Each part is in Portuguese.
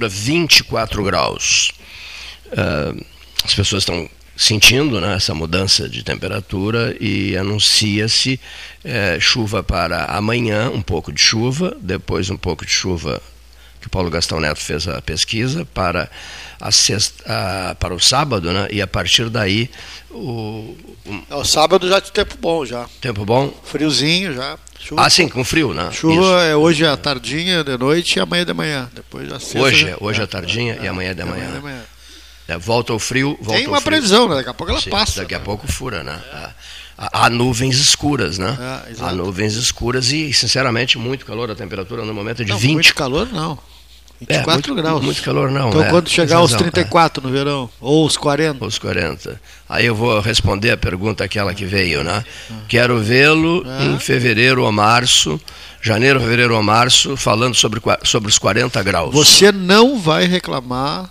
Temperatura 24 graus. Uh, as pessoas estão sentindo né, essa mudança de temperatura e anuncia-se é, chuva para amanhã, um pouco de chuva, depois um pouco de chuva que o Paulo Gastão Neto fez a pesquisa para a sexta, a, para o sábado, né? E a partir daí o, o, o sábado já de tempo bom já. Tempo bom. Friozinho já. Chuva. Ah, sim, com frio, né? Chuva Isso. é hoje à tardinha, de noite e amanhã de manhã. Depois já Hoje, já... hoje à tardinha é, e amanhã de manhã. Amanhã de manhã. É, volta o frio, volta Tem uma previsão, né? Daqui a pouco ela Sim, passa. Daqui a pouco fura, né? É. Há nuvens escuras, né? É, Há nuvens escuras e, sinceramente, muito calor. A temperatura no momento é de não, 20. Muito calor, não. 24 é, muito, graus. Muito calor, não. Então, é, quando chegar aos 34 é. no verão, ou os 40. Os 40. Aí eu vou responder a pergunta aquela que veio, né? Quero vê-lo é. em fevereiro ou março, janeiro, fevereiro ou março, falando sobre, sobre os 40 graus. Você não vai reclamar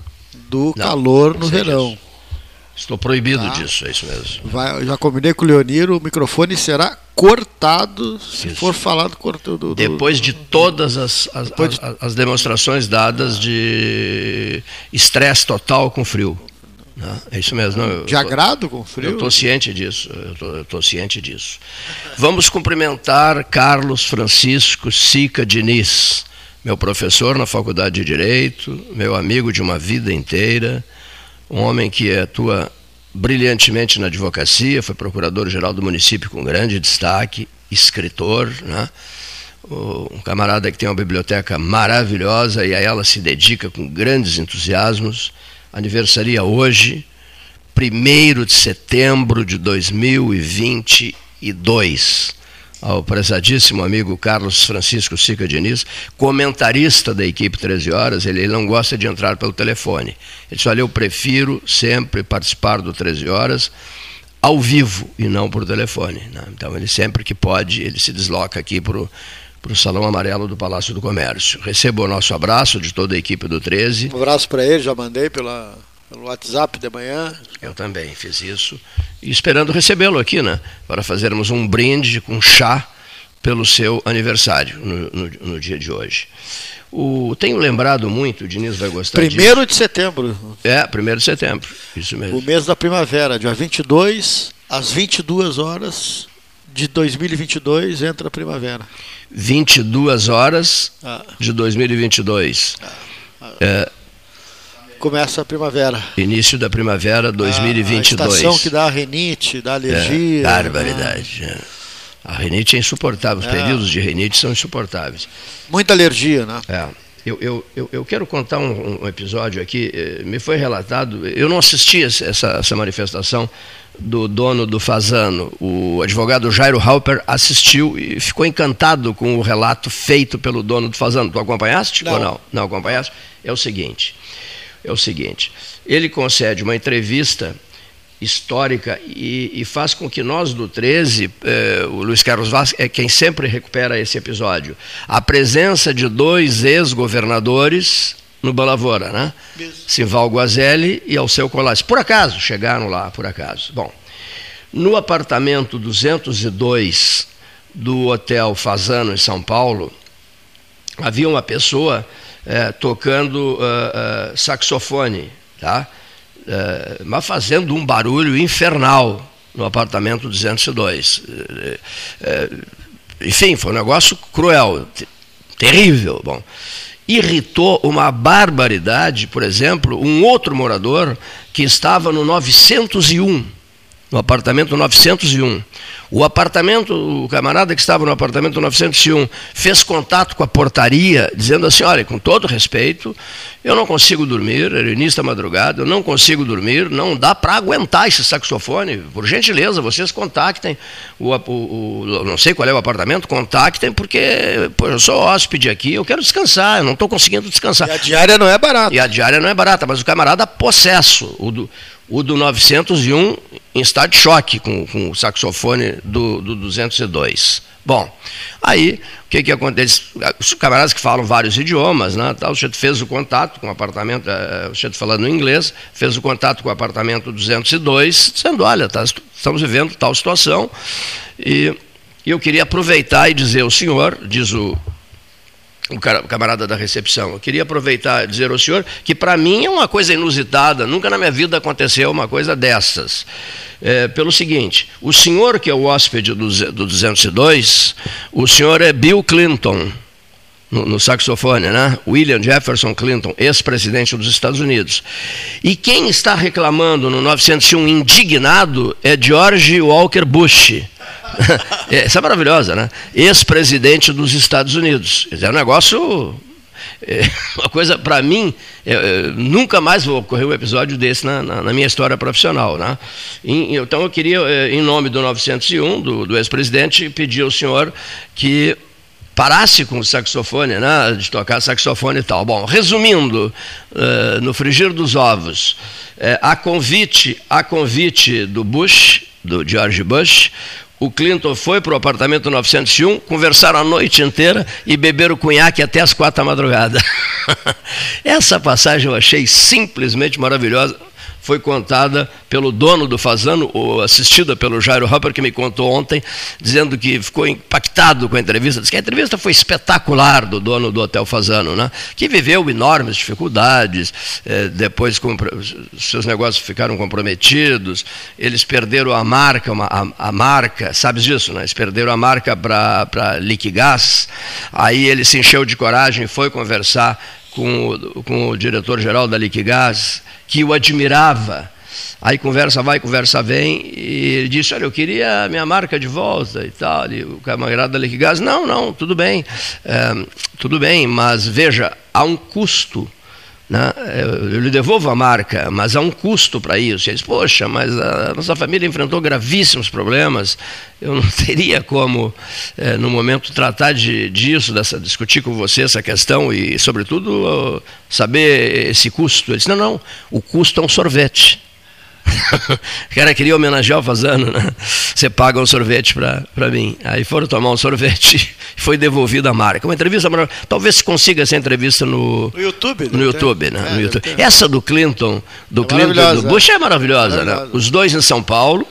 do não, calor no verão. Disso. Estou proibido tá. disso, é isso mesmo. Vai, já combinei com o Leoniro, o microfone será cortado se isso. for falado cortado. Depois de todas as, as, as, de... as demonstrações dadas de estresse total com frio. Não, é isso mesmo. Não, de agrado com frio? Eu estou ciente disso. Eu estou ciente disso. Vamos cumprimentar Carlos Francisco Sica Diniz, meu professor na Faculdade de Direito, meu amigo de uma vida inteira um homem que atua brilhantemente na advocacia, foi procurador-geral do município com grande destaque, escritor, né? um camarada que tem uma biblioteca maravilhosa e a ela se dedica com grandes entusiasmos. Aniversaria hoje, 1 de setembro de 2022 ao prezadíssimo amigo Carlos Francisco Sica Diniz, comentarista da equipe 13 Horas, ele, não gosta de entrar pelo telefone. Ele disse, olha, eu prefiro sempre participar do 13 Horas ao vivo e não por telefone. Né? Então ele sempre que pode, ele se desloca aqui para o Salão Amarelo do Palácio do Comércio. Receba o nosso abraço de toda a equipe do 13. Um abraço para ele, já mandei pela pelo WhatsApp de manhã. Eu também fiz isso. E esperando recebê-lo aqui, né? Para fazermos um brinde com chá pelo seu aniversário no, no, no dia de hoje. O, tenho lembrado muito, o Diniz vai gostar Primeiro disso. de setembro. É, primeiro de setembro, isso mesmo. O mês da primavera, dia 22, às 22 horas de 2022, entra a primavera. 22 horas ah. de 2022. Ah. Ah. É, Começa a primavera. Início da primavera 2022. A, a estação que dá a renite, dá alergia. É, barbaridade. Né? A renite é insuportável, os é. períodos de renite são insuportáveis. Muita alergia, né? É. Eu, eu, eu, eu quero contar um, um, episódio aqui. Eh, me foi relatado, eu não assisti essa, essa manifestação do dono do Fazano. O advogado Jairo Halper assistiu e ficou encantado com o relato feito pelo dono do Fazano. Tu acompanhaste não. ou não? Não acompanhaste? É o seguinte é o seguinte: ele concede uma entrevista histórica e, e, faz com que nós do 13, eh, o Luiz Carlos Vaz é quem sempre recupera esse episódio, a presença de dois ex-governadores no Balavora, né? Sival Guazelli e Alceu Colas. Por acaso, chegaram lá, por acaso. Bom, no apartamento 202 do Hotel Fazano, em São Paulo, havia uma pessoa é, tocando uh, uh, saxofone, tá? Uh, mas fazendo um barulho infernal no apartamento 202. enfim, foi um negócio cruel, terrível. Bom, irritou uma barbaridade, por exemplo, um outro morador que estava no 901, no apartamento 901. O apartamento, o camarada que estava no apartamento 901 fez contato com a portaria, dizendo assim: olha, com todo respeito, eu não consigo dormir, era início da madrugada, eu não consigo dormir, não dá para aguentar esse saxofone. Por gentileza, vocês contactem o, o, o, não sei qual é o apartamento, contactem, porque pô, eu sou hóspede aqui, eu quero descansar, eu não estou conseguindo descansar. E a diária não é barata. E a diária não é barata, mas o camarada possesso, o do, o do 901 em estado de choque com, com o saxofone do, do 202. Bom, aí o que, que acontece? Os camaradas que falam vários idiomas, né, tal, o sujeito fez o contato com o apartamento, uh, o sujeito falando inglês, fez o contato com o apartamento 202, dizendo: olha, tá, estamos vivendo tal situação, e, e eu queria aproveitar e dizer ao senhor, diz o, o camarada da recepção. Eu queria aproveitar e dizer ao senhor que, para mim, é uma coisa inusitada, nunca na minha vida aconteceu uma coisa dessas. É, pelo seguinte: o senhor que é o hóspede do, do 202, o senhor é Bill Clinton. No, no, saxofone, né? William Jefferson Clinton, ex-presidente dos Estados Unidos. E quem está reclamando no 901 indignado é George Walker Bush, essa é maravilhosa, né? Ex-presidente dos Estados Unidos. É um negócio. É uma coisa, para mim, é, é, nunca mais vou ocorrer um episódio desse na, na, na minha história profissional. Né? Então eu queria, é, em nome do 901, do, do ex-presidente, pedir ao senhor que parasse com o saxofone, né, de tocar saxofone e tal. Bom, resumindo, uh, no frigir dos ovos, uh, a convite, a convite do Bush, do George Bush, o Clinton foi para o apartamento 901, conversaram a noite inteira e beberam cunhaque até as quatro da madrugada. Essa passagem eu achei simplesmente maravilhosa foi contada pelo dono do Fazano, ou assistida pelo Jairo Hopper, que me contou ontem, dizendo que ficou impactado com a entrevista. Diz que a entrevista foi espetacular do dono do Hotel Fazano, né? que viveu enormes dificuldades, eh, depois seus negócios ficaram comprometidos, eles perderam a marca, uma, a, a, marca, sabes disso, né? Eles perderam a marca para Liquigás, aí ele se encheu de coragem e foi conversar com o, com o diretor-geral da Liquigás, que o admirava. Aí conversa vai, conversa vem, e ele disse, olha, eu queria a minha marca de volta e tal. E o camarada da Liquigás, não, não, tudo bem, é, tudo bem, mas veja, há um custo né? Eu lhe devolvo a marca, mas há um custo para isso. E eles, poxa, mas a nossa família enfrentou gravíssimos problemas. Eu não teria como, é, no momento, tratar de, disso, dessa, discutir com você essa questão e, sobretudo, saber esse custo. Ele disse, não, não, o custo é um sorvete. o cara queria homenagear o Fazano, né? Você paga um sorvete para mim. Aí foram tomar um sorvete e foi devolvida a marca. Uma entrevista maravilhosa. Talvez se consiga essa entrevista no, no YouTube. No YouTube, né? É, no YouTube. Essa do Clinton, do é Clinton do Bush é maravilhosa, né? Os dois em São Paulo.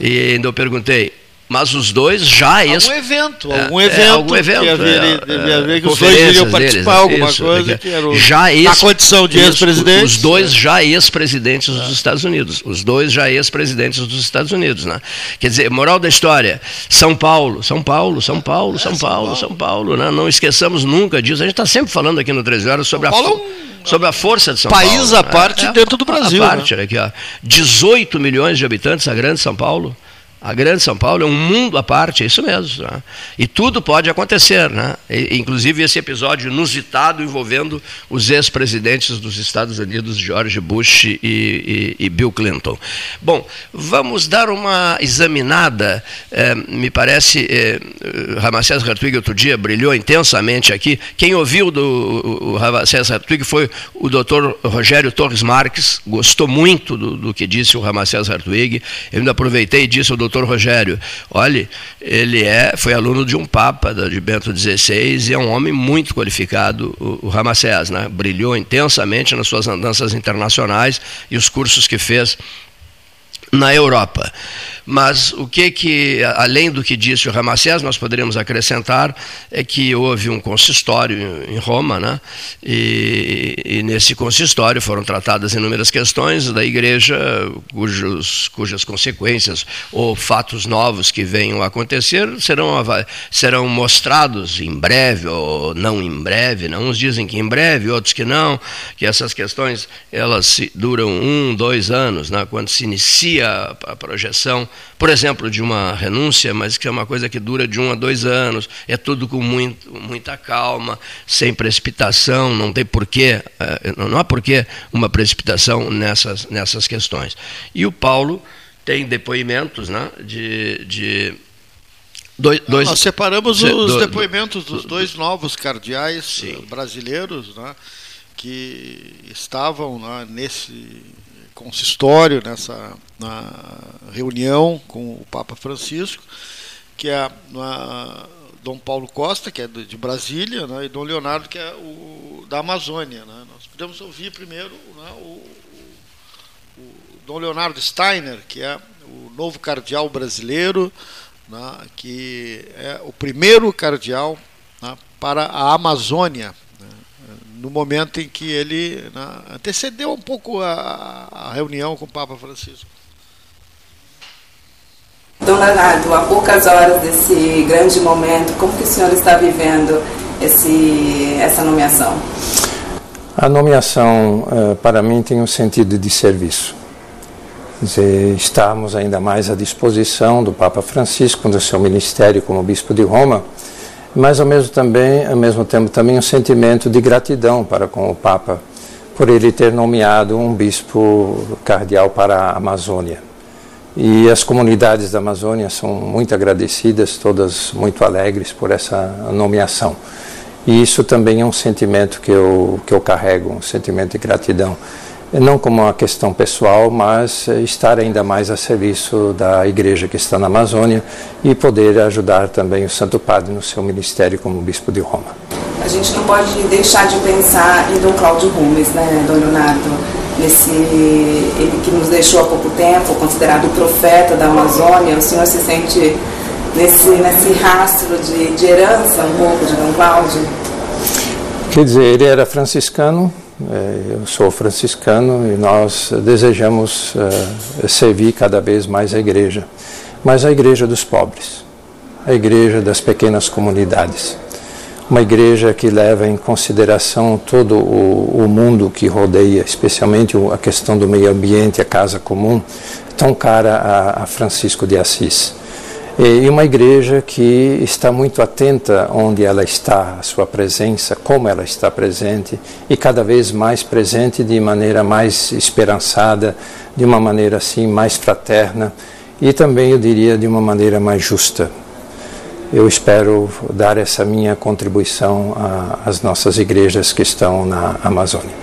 E ainda eu perguntei, mas os dois já algum evento algum evento, é, algum evento que, é, devia haver, é, que os dois iriam participar deles, alguma isso, coisa que era o, já ex, a condição de ex-presidente? os dois já ex-presidentes dos Estados Unidos. Os dois já ex-presidentes dos Estados Unidos né? quer dizer moral da história São Paulo São Paulo São Paulo é, São, Paulo, São Paulo né? não esqueçamos nunca disso. A gente está sempre falando aqui no 13 horas sobre São a Paulo sobre a força de São país Paulo país à parte é, dentro do Brasil a parte, né? aqui, ó, 18 milhões de habitantes a grande São Paulo a Grande São Paulo é um mundo à parte, é isso mesmo. Né? E tudo pode acontecer, né? E, inclusive esse episódio inusitado envolvendo os ex-presidentes dos Estados Unidos, George Bush e, e, e, Bill Clinton. Bom, vamos dar uma examinada. É, me parece, é, Ramacés Hartwig outro dia brilhou intensamente aqui. Quem ouviu do o Ramacés Hartwig foi o doutor Rogério Torres Marques, gostou muito do, do que disse o Ramacés Hartwig. Eu ainda aproveitei e disse ao doutor Rogério, olhe, ele é, foi aluno de um Papa, de Bento XVI, e é um homem muito qualificado, o, o Ramacés, né? brilhou intensamente nas suas andanças internacionais e os cursos que fez na Europa. Mas o que que, além do que disse o Ramacés, nós poderíamos acrescentar é que houve um consistório em Roma, né? E, e, nesse consistório foram tratadas inúmeras questões da igreja cujos, cujas consequências ou fatos novos que venham a acontecer serão, serão mostrados em breve ou não em breve. Né? Uns dizem que em breve, outros que não, que essas questões elas duram um, dois anos, né? quando se inicia a projeção por exemplo, de uma renúncia, mas que é uma coisa que dura de um a dois anos, é tudo com muito, muita calma, sem precipitação, não tem porquê, eh, não há porquê uma precipitação nessas, nessas questões. E o Paulo tem depoimentos né, de, de Dois, dois, Nós separamos os depoimentos dos dois novos cardeais sim. brasileiros né, que estavam né, nesse consistório, nessa na reunião com o Papa Francisco, que é a, Dom Paulo Costa, que é de Brasília, né, e Dom Leonardo, que é o da Amazônia. Né. Nós podemos ouvir primeiro né, o, o, o, Dom Leonardo Steiner, que é o novo cardeal brasileiro, né, que é o primeiro cardeal né, para a Amazônia, no momento em que ele né, antecedeu um pouco a, a reunião com o Papa Francisco. Dom Leonardo, há poucas horas desse grande momento, como que o senhor está vivendo esse, essa nomeação? A nomeação, eh, para mim, tem um sentido de serviço. Dizer, estamos ainda mais à disposição do Papa Francisco, do seu ministério como Bispo de Roma, mas ao mesmo, também, ao mesmo tempo também um sentimento de gratidão para com o Papa, por ele ter nomeado um bispo cardeal para a Amazônia. E as comunidades da Amazônia são muito agradecidas, todas muito alegres por essa nomeação. E isso também é um sentimento que eu, que eu carrego, um sentimento de gratidão. Não como uma questão pessoal, mas estar ainda mais a serviço da igreja que está na Amazônia e poder ajudar também o Santo Padre no seu ministério como Bispo de Roma. A gente não pode deixar de pensar em Dom Cláudio Rumes, né, Dom Leonardo? nesse ele que nos deixou há pouco tempo, considerado o profeta da Amazônia, o senhor se sente nesse, nesse rastro de, de herança um pouco de Dom Cláudio? Quer dizer, ele era franciscano, eu sou franciscano e nós desejamos uh, servir cada vez mais a igreja, mas a igreja dos pobres, a igreja das pequenas comunidades. Uma igreja que leva em consideração todo o, mundo que rodeia, especialmente a questão do meio ambiente, a casa comum, tão cara a Francisco de Assis. E uma igreja que está muito atenta onde ela está, a sua presença, como ela está presente, e cada vez mais presente de maneira mais esperançada, de uma maneira assim mais fraterna, e também eu diria de uma maneira mais justa eu espero dar essa minha contribuição às nossas igrejas que estão na Amazônia.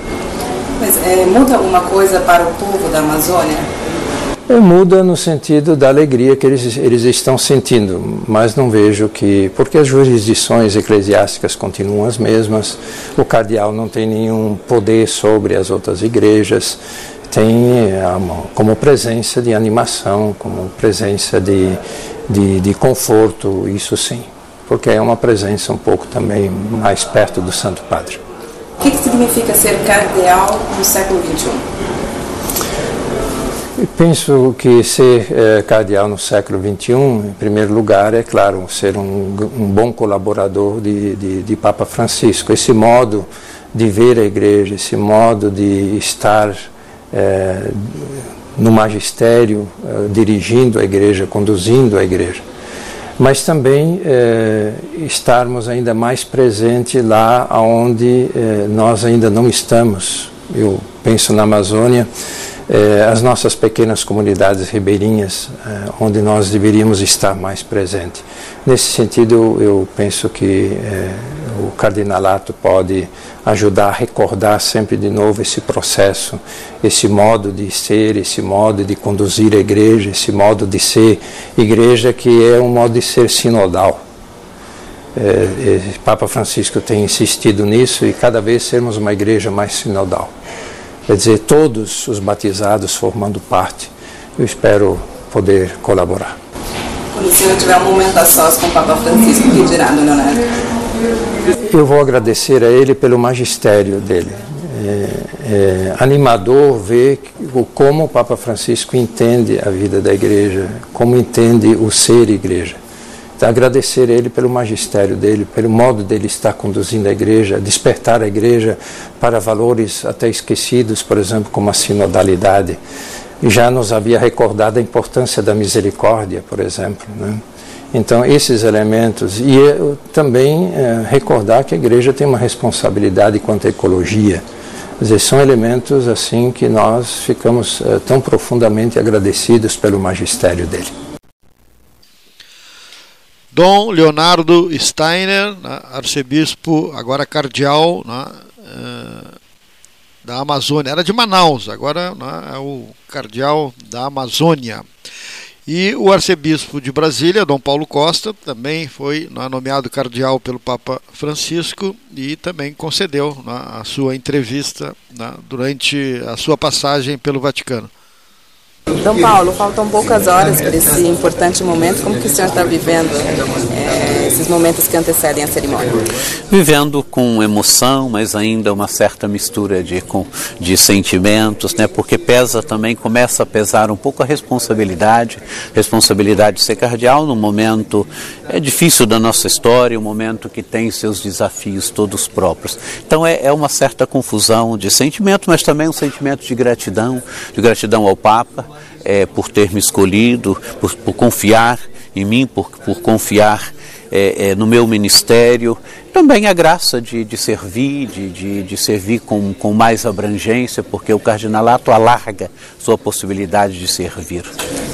Mas é, muda alguma coisa para o povo da Amazônia? Muda no sentido da alegria que eles, eles estão sentindo, mas não vejo que. Porque as jurisdições eclesiásticas continuam as mesmas, o cardeal não tem nenhum poder sobre as outras igrejas, tem é, como presença de animação, como presença de, de, de conforto, isso sim, porque é uma presença um pouco também mais perto do Santo Padre. O que, que significa ser cardeal no século XXI? Penso que ser é, cardeal no século XXI, em primeiro lugar, é claro, ser um, um bom colaborador de, de, de, Papa Francisco. Esse modo de ver a igreja, esse modo de estar é, no magistério, eh, dirigindo a igreja, conduzindo a igreja, mas também eh, estarmos ainda mais presentes lá onde eh, nós ainda não estamos. Eu penso na Amazônia, as nossas pequenas comunidades ribeirinhas, onde nós deveríamos estar mais presentes. Nesse sentido, eu penso que o cardinalato pode ajudar a recordar sempre de novo esse processo, esse modo de ser, esse modo de conduzir a igreja, esse modo de ser igreja que é um modo de ser sinodal. Papa Francisco tem insistido nisso e cada vez sermos uma igreja mais sinodal. Quer dizer, todos os batizados formando parte. Eu espero poder colaborar. Quando o senhor tiver um momento a sós com o Papa Francisco, que dirá, dona Neto? Eu vou agradecer a ele pelo magistério dele. É, é, animador ver como o Papa Francisco entende a vida da igreja, como entende o ser igreja. Agradecer ele pelo magistério dele, pelo modo dele estar conduzindo a igreja, despertar a igreja para valores até esquecidos, por exemplo, como a sinodalidade. Já nos havia recordado a importância da misericórdia, por exemplo. Né? Então, esses elementos, e também é, recordar que a igreja tem uma responsabilidade quanto à ecologia. Dizer, são elementos assim que nós ficamos é, tão profundamente agradecidos pelo magistério dele. Dom Leonardo Steiner, né, arcebispo, agora cardeal né, é, da Amazônia, era de Manaus, agora né, é o cardeal da Amazônia. E o arcebispo de Brasília, Dom Paulo Costa, também foi né, nomeado cardeal pelo Papa Francisco e também concedeu né, a sua entrevista durante a sua passagem pelo Vaticano. Então, Paulo, faltam poucas horas para esse importante momento. Como que o senhor está vivendo é, esses momentos que antecedem a cerimônia? Vivendo com emoção, mas ainda uma certa mistura de, com, de sentimentos, né? Porque pesa também, começa a pesar um pouco a responsabilidade, responsabilidade de ser cardeal no momento é difícil da nossa história, um momento que tem seus desafios todos próprios. Então é, é uma certa confusão de sentimento, mas também um sentimento de gratidão, de gratidão ao Papa é, por ter me escolhido, por, por confiar em mim, por, por confiar é, é, no meu ministério, também a graça de, de servir, de, de, de, servir com, com mais abrangência, porque o cardinalato alarga sua possibilidade de servir.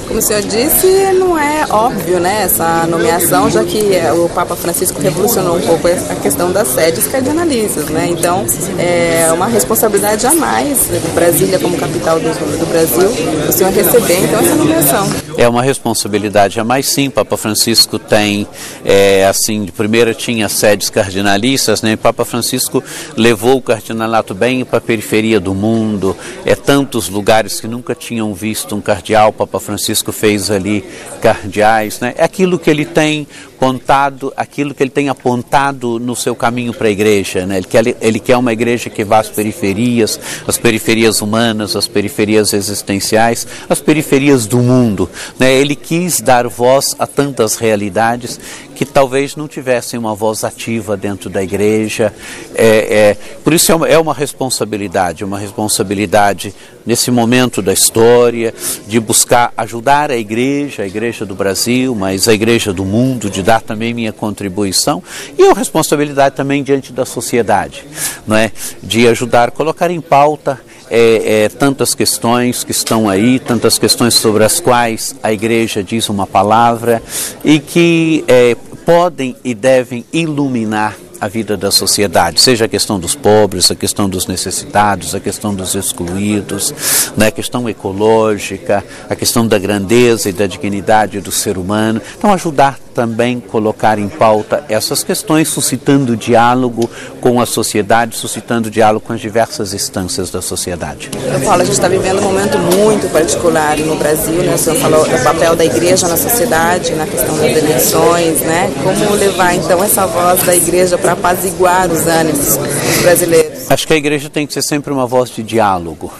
Como o senhor disse, não é óbvio né, essa nomeação, já que é, o Papa Francisco revolucionou um pouco a questão das sedes cardinalistas. Né? Então, é uma responsabilidade a mais Brasília como capital do, do Brasil, o senhor receber então essa nomeação. É uma responsabilidade a mais, sim. Papa Francisco tem, é, assim, de primeira tinha sedes cardinalistas, né? Papa Francisco levou o cardinalato bem para a periferia do mundo, é tantos lugares que nunca tinham visto um cardeal. Papa Francisco fez ali cardeais, né? É aquilo que ele tem apontado, aquilo que ele tem apontado no seu caminho para a igreja. Né? Ele, quer, ele quer uma igreja que vá às periferias, as periferias humanas, as periferias existenciais, as periferias do mundo. Né? Ele quis dar voz a tantas realidades que talvez não tivessem uma voz ativa dentro da igreja. É, é, por isso é uma, é uma responsabilidade, uma responsabilidade nesse momento da história, de buscar ajudar a igreja, a igreja do Brasil, mas a igreja do mundo, de dar também minha contribuição e a responsabilidade também diante da sociedade, não é? de ajudar colocar em pauta é, é, tantas questões que estão aí, tantas questões sobre as quais a igreja diz uma palavra e que é, podem e devem iluminar a vida da sociedade, seja a questão dos pobres, a questão dos necessitados, a questão dos excluídos, né, a questão ecológica, a questão da grandeza e da dignidade do ser humano. Então, ajudar também colocar em pauta essas questões, suscitando diálogo com a sociedade, suscitando diálogo com as diversas instâncias da sociedade. Eu falo, a gente está vivendo um momento muito particular no Brasil, né? O senhor falou do papel da igreja na sociedade, na questão das eleições, né? Como levar então essa voz da igreja para apaziguar os ânimos dos brasileiros? Acho que a igreja tem que ser sempre uma voz de diálogo,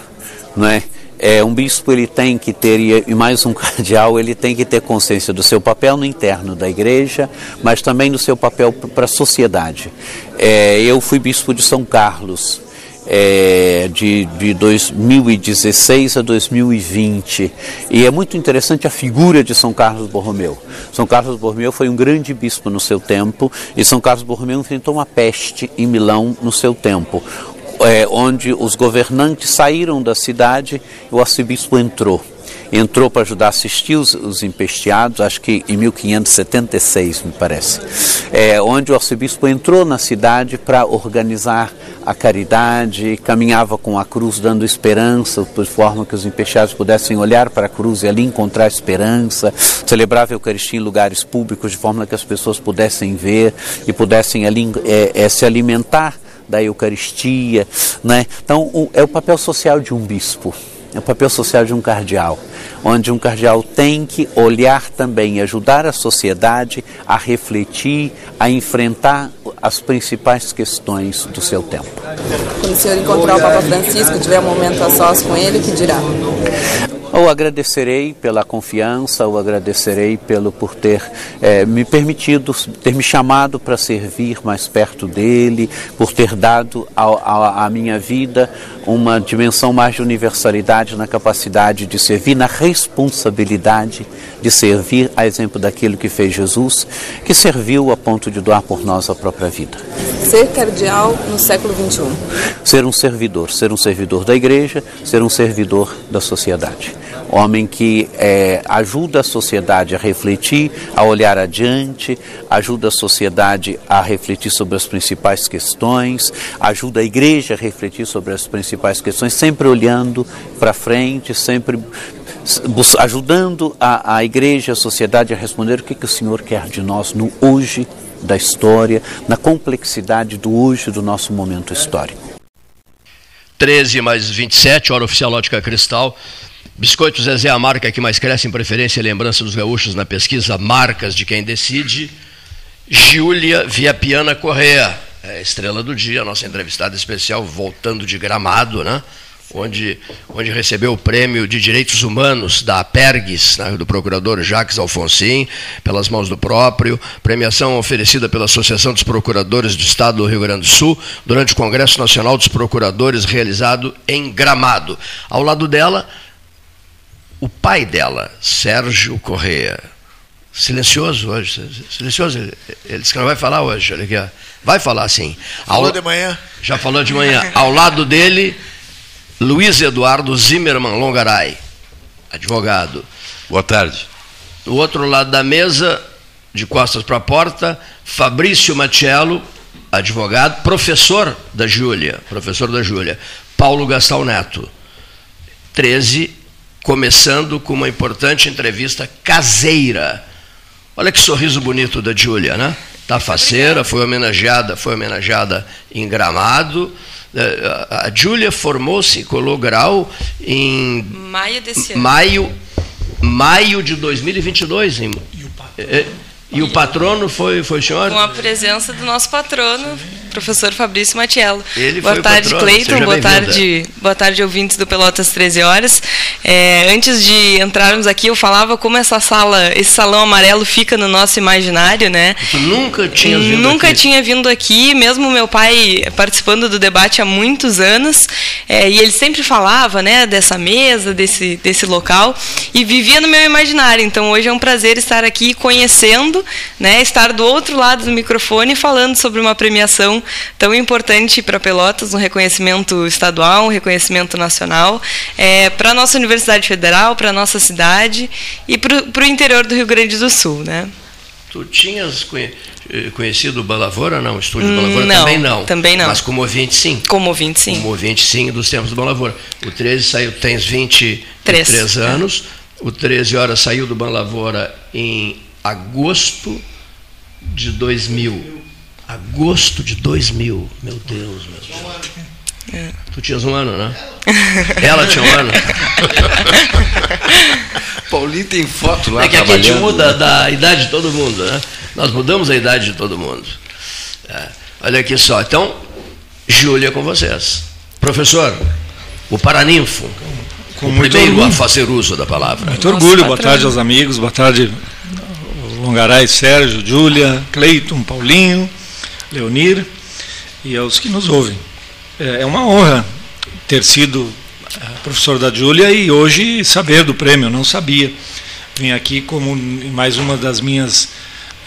não é? É, um bispo ele tem que ter, e mais um cardeal, ele tem que ter consciência do seu papel no interno da igreja, mas também do seu papel para a sociedade. É, eu fui bispo de São Carlos, é, de, de 2016 a 2020. E é muito interessante a figura de São Carlos Borromeu. São Carlos Borromeu foi um grande bispo no seu tempo e São Carlos Borromeu enfrentou uma peste em Milão no seu tempo é, onde os governantes saíram da cidade e o arcebispo entrou. Entrou para ajudar a assistir os, os empesteados, acho que em 1576, me parece. É, onde o arcebispo entrou na cidade para organizar a caridade, caminhava com a cruz dando esperança, por forma que os empesteados pudessem olhar para a cruz e ali encontrar esperança, celebrava a Eucaristia em lugares públicos de forma que as pessoas pudessem ver e pudessem ali é, é, se alimentar da Eucaristia. Né? Então, o, é o papel social de um bispo, é o papel social de um cardeal, onde um cardeal tem que olhar também, ajudar a sociedade a refletir, a enfrentar as principais questões do seu tempo. Quando o senhor encontrar o Papa Francisco, tiver um momento a sós com ele, o que dirá? Ou agradecerei pela confiança, ou agradecerei pelo por ter é, me permitido, ter me chamado para servir mais perto dele, por ter dado à minha vida uma dimensão mais de universalidade na capacidade de servir, na responsabilidade de servir, a exemplo daquilo que fez Jesus, que serviu a ponto de doar por nós a própria vida. Ser cardeal no século XXI. Ser um servidor, ser um servidor da igreja, ser um servidor da sociedade homem que é, ajuda a sociedade a refletir, a olhar adiante, ajuda a sociedade a refletir sobre as principais questões, ajuda a igreja a refletir sobre as principais questões, sempre olhando para frente, sempre ajudando a, a igreja, a sociedade a responder o que, que o Senhor quer de nós no hoje da história, na complexidade do hoje do nosso momento histórico. 13 mais 27, hora oficial Ótica Cristal. Biscoito Zezé, a marca que mais cresce em preferência e lembrança dos gaúchos na pesquisa Marcas de Quem Decide. Júlia Viapiana Correa, é estrela do dia, nossa entrevistada especial, voltando de gramado, né? Onde, onde recebeu o prêmio de Direitos Humanos da Apergues, né, do procurador Jacques Alfonsin, pelas mãos do próprio, premiação oferecida pela Associação dos Procuradores do Estado do Rio Grande do Sul, durante o Congresso Nacional dos Procuradores, realizado em Gramado. Ao lado dela, o pai dela, Sérgio Correa. Silencioso hoje, silencioso. Ele disse que não vai falar hoje, olha aqui. Vai falar sim. Falou Ao, de manhã. Já falou de manhã. Ao lado dele, Luiz Eduardo Zimmermann Longaray, advogado. Boa tarde. Do outro lado da mesa, de costas para a porta, Fabrício Machello, advogado, professor da Júlia, professor da Júlia. Paulo Gastal Neto. 13 começando com uma importante entrevista caseira. Olha que sorriso bonito da Júlia, né? Tá faceira, foi homenageada, foi homenageada em Gramado. É, a Júlia formou-se, colou grau em maio desse ano. Maio, maio de 2022. Em, e o patrono, e o patrono foi, foi o senhor? Com a presença do nosso patrono, professor Fabrício Matiello. Ele boa tarde, Cleiton. Boa tarde, boa tarde, ouvintes do Pelotas 13 Horas. É, antes de entrarmos aqui, eu falava como essa sala, esse salão amarelo fica no nosso imaginário, né? Tu nunca tinha vindo Nunca aqui. tinha vindo aqui, mesmo meu pai participando do debate há muitos anos, é, e ele sempre falava, né, dessa mesa, desse, desse local, e vivia no meu imaginário. Então hoje é um prazer estar aqui conhecendo né, estar do outro lado do microfone falando sobre uma premiação tão importante para Pelotas, um reconhecimento estadual, um reconhecimento nacional, é, para a nossa Universidade Federal, para a nossa cidade e para o interior do Rio Grande do Sul. Né? Tu tinhas eh, conhecido o Balavora, não? O estúdio do Balavora não, também não. Também não. Mas como ouvinte, sim. Como ouvinte, sim. Como ouvinte, sim, dos tempos do Balavora. O 13 saiu, tens 23 Três. anos. O 13 horas saiu do Balavora em agosto de 2000. Agosto de 2000. Meu Deus, meu Deus. Tu tinhas um ano, né? Ela tinha um ano. Paulinho tem foto lá. É que aqui a gente muda da idade de todo mundo, né? Nós mudamos a idade de todo mundo. É. Olha aqui só. Então, Júlia com vocês. Professor, o Paraninfo. Com o muito primeiro orgulho. a fazer uso da palavra. Muito Nossa, orgulho. Boa tarde aos amigos. Boa tarde Longaray, Sérgio, Júlia, Cleiton, Paulinho, Leonir e aos que nos ouvem. É, é uma honra ter sido é, professor da Júlia e hoje saber do prêmio, não sabia. Vim aqui como mais uma das minhas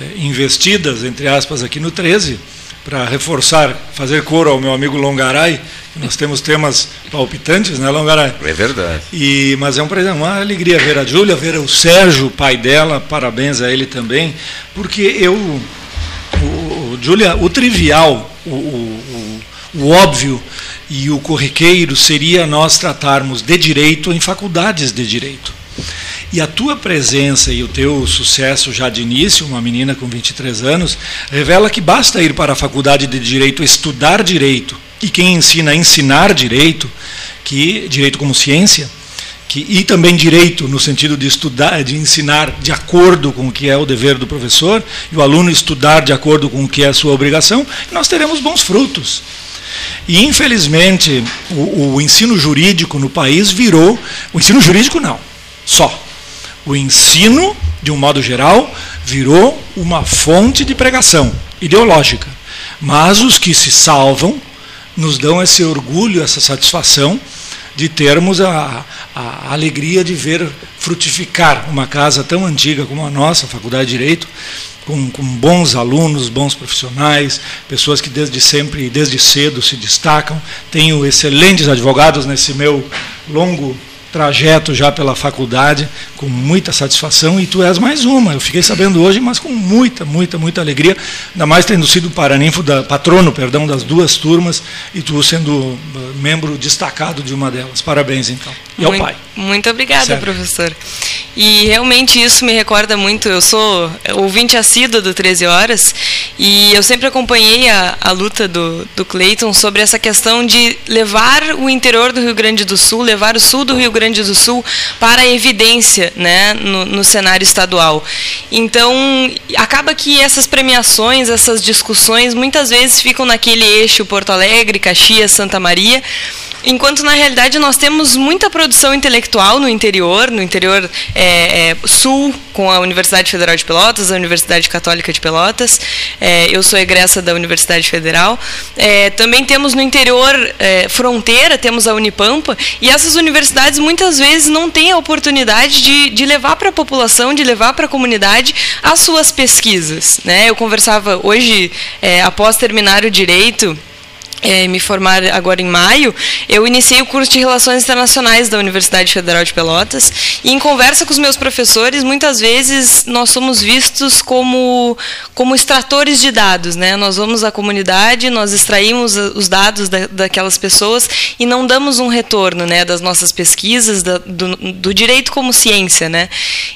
é, investidas, entre aspas, aqui no 13, para reforçar, fazer coro ao meu amigo Longaray, nós temos temas palpitantes, né, Longaray? É verdade. E, mas é um prazer, uma alegria ver a Júlia, ver o Sérgio, pai dela, parabéns a ele também, porque eu, o, o Júlia, o trivial, o, o, o óbvio e o corriqueiro seria nós tratarmos de direito em faculdades de direito. E a tua presença e o teu sucesso já de início, uma menina com 23 anos, revela que basta ir para a faculdade de direito estudar direito e quem ensina ensinar direito, que direito como ciência, que, e também direito no sentido de estudar, de ensinar de acordo com o que é o dever do professor, e o aluno estudar de acordo com o que é a sua obrigação, nós teremos bons frutos. E infelizmente o, o ensino jurídico no país virou, o ensino jurídico não, só. O ensino, de um modo geral, virou uma fonte de pregação ideológica. Mas os que se salvam nos dão esse orgulho, essa satisfação de termos a, a, alegria de ver frutificar uma casa tão antiga como a nossa, a Faculdade de Direito, com, com bons alunos, bons profissionais, pessoas que desde sempre, desde cedo se destacam. Tenho excelentes advogados nesse meu longo trajeto já pela faculdade, com muita satisfação, e tu és mais uma. Eu fiquei sabendo hoje, mas com muita, muita, muita alegria, ainda mais tendo sido paraninfo da, patrono, perdão, das duas turmas, e tu sendo uh, membro destacado de uma delas. Parabéns, então. E ao muito, pai. Muito obrigada, Sério. professor. E realmente isso me recorda muito, eu sou ouvinte assíduo do 13 Horas, E eu sempre acompanhei a, a luta do, do Cleiton sobre essa questão de levar o interior do Rio Grande do Sul, levar o sul do Rio Grande do Sul para a evidência né, no, no cenário estadual. Então, acaba que essas premiações, essas discussões, muitas vezes ficam naquele eixo Porto Alegre, Caxias, Santa Maria, enquanto na realidade nós temos muita produção intelectual no interior, no interior é, é, sul, com a Universidade Federal de Pelotas, a Universidade Católica de Pelotas. É, eu sou egressa da Universidade Federal. É, também temos no interior é, fronteira, temos a Unipampa, e essas universidades muitas vezes não têm a oportunidade de, de levar para a população, de levar para a comunidade as suas pesquisas. Né? Eu conversava hoje, é, após terminar o direito, é, me formar agora em maio, eu iniciei o curso de Relações Internacionais da Universidade Federal de Pelotas e em conversa com os meus professores, muitas vezes nós somos vistos como, como extratores de dados. Né? Nós vamos à comunidade, nós extraímos os dados da, daquelas pessoas e não damos um retorno né, das nossas pesquisas, da, do, do direito como ciência. Né?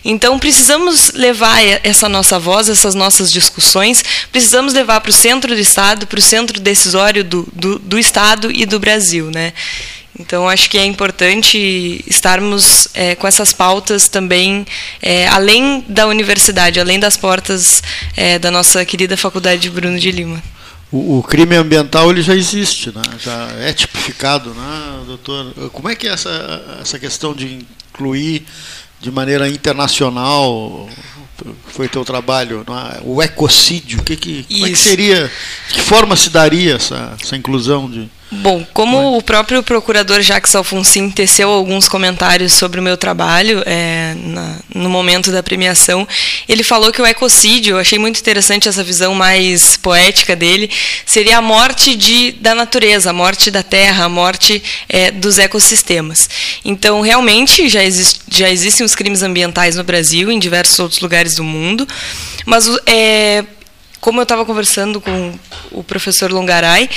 Então, precisamos levar essa nossa voz, essas nossas discussões, precisamos levar para o centro do Estado, para o centro decisório do, do, do Estado e do Brasil, né? Então, acho que é importante estarmos é, com essas pautas também, é, além da universidade, além das portas é, da nossa querida Faculdade Bruno de Lima. O, o, crime ambiental ele já existe, né? já é tipificado, né, doutor? Como é que é essa, essa questão de incluir de maneira internacional foi teu trabalho, é? o ecocídio, que que, como é que seria, de que forma se daria essa, essa inclusão de Bom, como o próprio procurador Jacques Alfonsin teceu alguns comentários sobre o meu trabalho é, na, no momento da premiação, ele falou que o ecocídio, eu achei muito interessante essa visão mais poética dele, seria a morte de, da natureza, a morte da terra, a morte é, dos ecossistemas. Então, realmente, já, exist, já existem os crimes ambientais no Brasil, em diversos outros lugares do mundo, mas é, como eu estava conversando com o professor Longaray,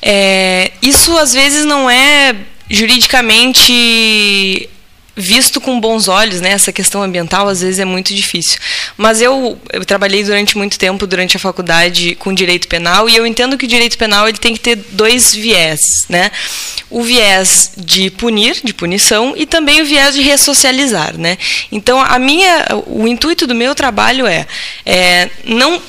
é, isso às vezes não é juridicamente visto com bons olhos, né? Essa questão ambiental às vezes é muito difícil. Mas eu, eu, trabalhei durante muito tempo durante a faculdade com direito penal e eu entendo que o direito penal ele tem que ter dois viés, né? O viés de punir, de punição e também o viés de ressocializar, né? Então a minha, o intuito do meu trabalho é, é não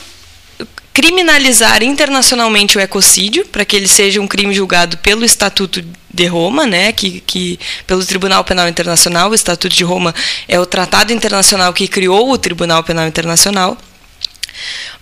criminalizar internacionalmente o ecocídio, para que ele seja um crime julgado pelo Estatuto de Roma, né, que, que pelo Tribunal Penal Internacional, o Estatuto de Roma é o tratado internacional que criou o Tribunal Penal Internacional,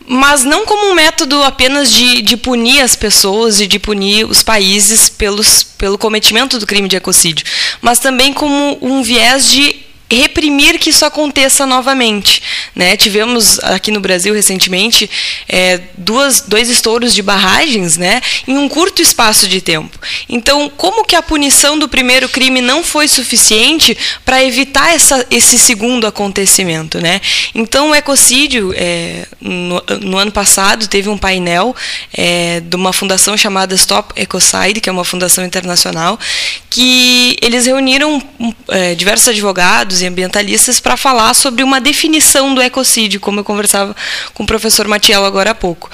mas não como um método apenas de, de punir as pessoas e de punir os países pelos, pelo cometimento do crime de ecocídio, mas também como um viés de reprimir que isso aconteça novamente. Né? Tivemos aqui no Brasil recentemente é, duas, dois estouros de barragens né, em um curto espaço de tempo. Então, como que a punição do primeiro crime não foi suficiente para evitar essa, esse segundo acontecimento? Né? Então, o ecocídio, é, no, no, ano passado, teve um painel é, de uma fundação chamada Stop Ecocide, que é uma fundação internacional, que eles reuniram é, diversos advogados e ambientalistas para falar sobre uma definição do ecocídio, como eu conversava com o professor Matiello agora há pouco.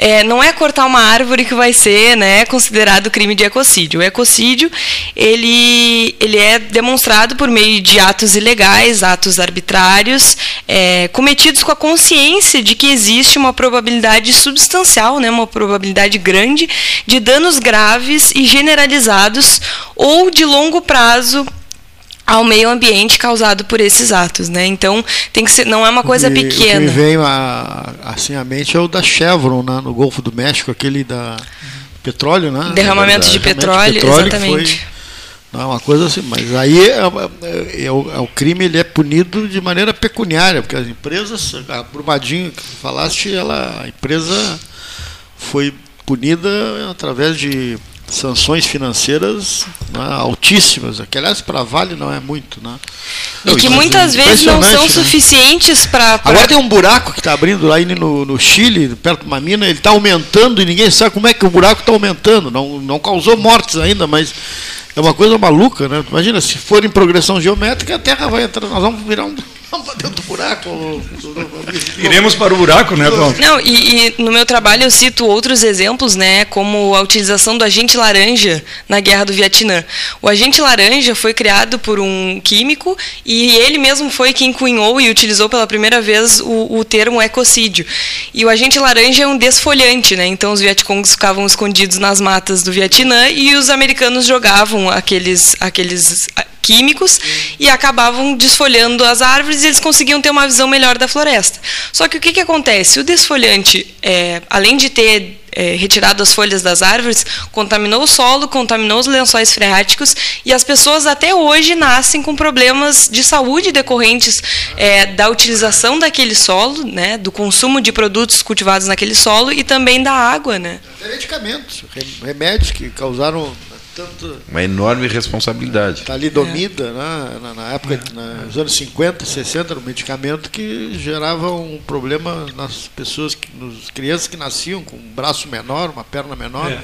É, não é cortar uma árvore que vai ser né, considerado crime de ecocídio. O ecocídio ele, ele é demonstrado por meio de atos ilegais, atos arbitrários, é, cometidos com a consciência de que existe uma probabilidade substancial, né, uma probabilidade grande de danos graves e generalizados ou de longo prazo ao meio ambiente causado por esses atos, né? Então tem que ser, não é uma coisa pequena. O que me vem a, assim à mente é o da Chevron, né, no Golfo do México, aquele da petróleo, né? Derramamento de petróleo, de petróleo exatamente. Foi, não é uma coisa assim, mas aí é, é, é, o, é, o, crime ele é punido de maneira pecuniária, porque as empresas, a Brumadinho que falaste, ela, a empresa foi punida através de sanções financeiras né, altíssimas, que aliás para Vale não é muito, né? E que muitas vezes não são né? suficientes para. Pra... Agora tem um buraco que está abrindo lá no, no Chile, perto de uma mina, ele está aumentando e ninguém sabe como é que o buraco está aumentando. Não, não causou mortes ainda, mas é uma coisa maluca, né? Imagina, se for em progressão geométrica, a Terra vai entrar, nós vamos virar um Vamos para dentro do buraco. Iremos para o buraco, né, Paulo? Não, e, e, no meu trabalho eu cito outros exemplos, né, como a utilização do agente laranja na guerra do Vietnã. O agente laranja foi criado por um químico e ele mesmo foi quem cunhou e utilizou pela primeira vez o, o termo ecocídio. E o agente laranja é um desfolhante, né? Então os vietcongs ficavam escondidos nas matas do Vietnã e os americanos jogavam aqueles aqueles químicos e acabavam desfolhando as árvores e eles conseguiam ter uma visão melhor da floresta. Só que o que, que acontece? O desfolhante, é, além de ter é, retirado as folhas das árvores, contaminou o solo, contaminou os lençóis freáticos e as pessoas até hoje nascem com problemas de saúde decorrentes é, da utilização daquele solo, né, do consumo de produtos cultivados naquele solo e também da água. Né? Medicamentos, remédios que causaram tanto. Uma enorme responsabilidade. Talidomida, tá né? na, na época, é. nos anos 50, 60, era um medicamento que gerava um problema nas pessoas, que, nas crianças que nasciam com um braço menor, uma perna menor. É.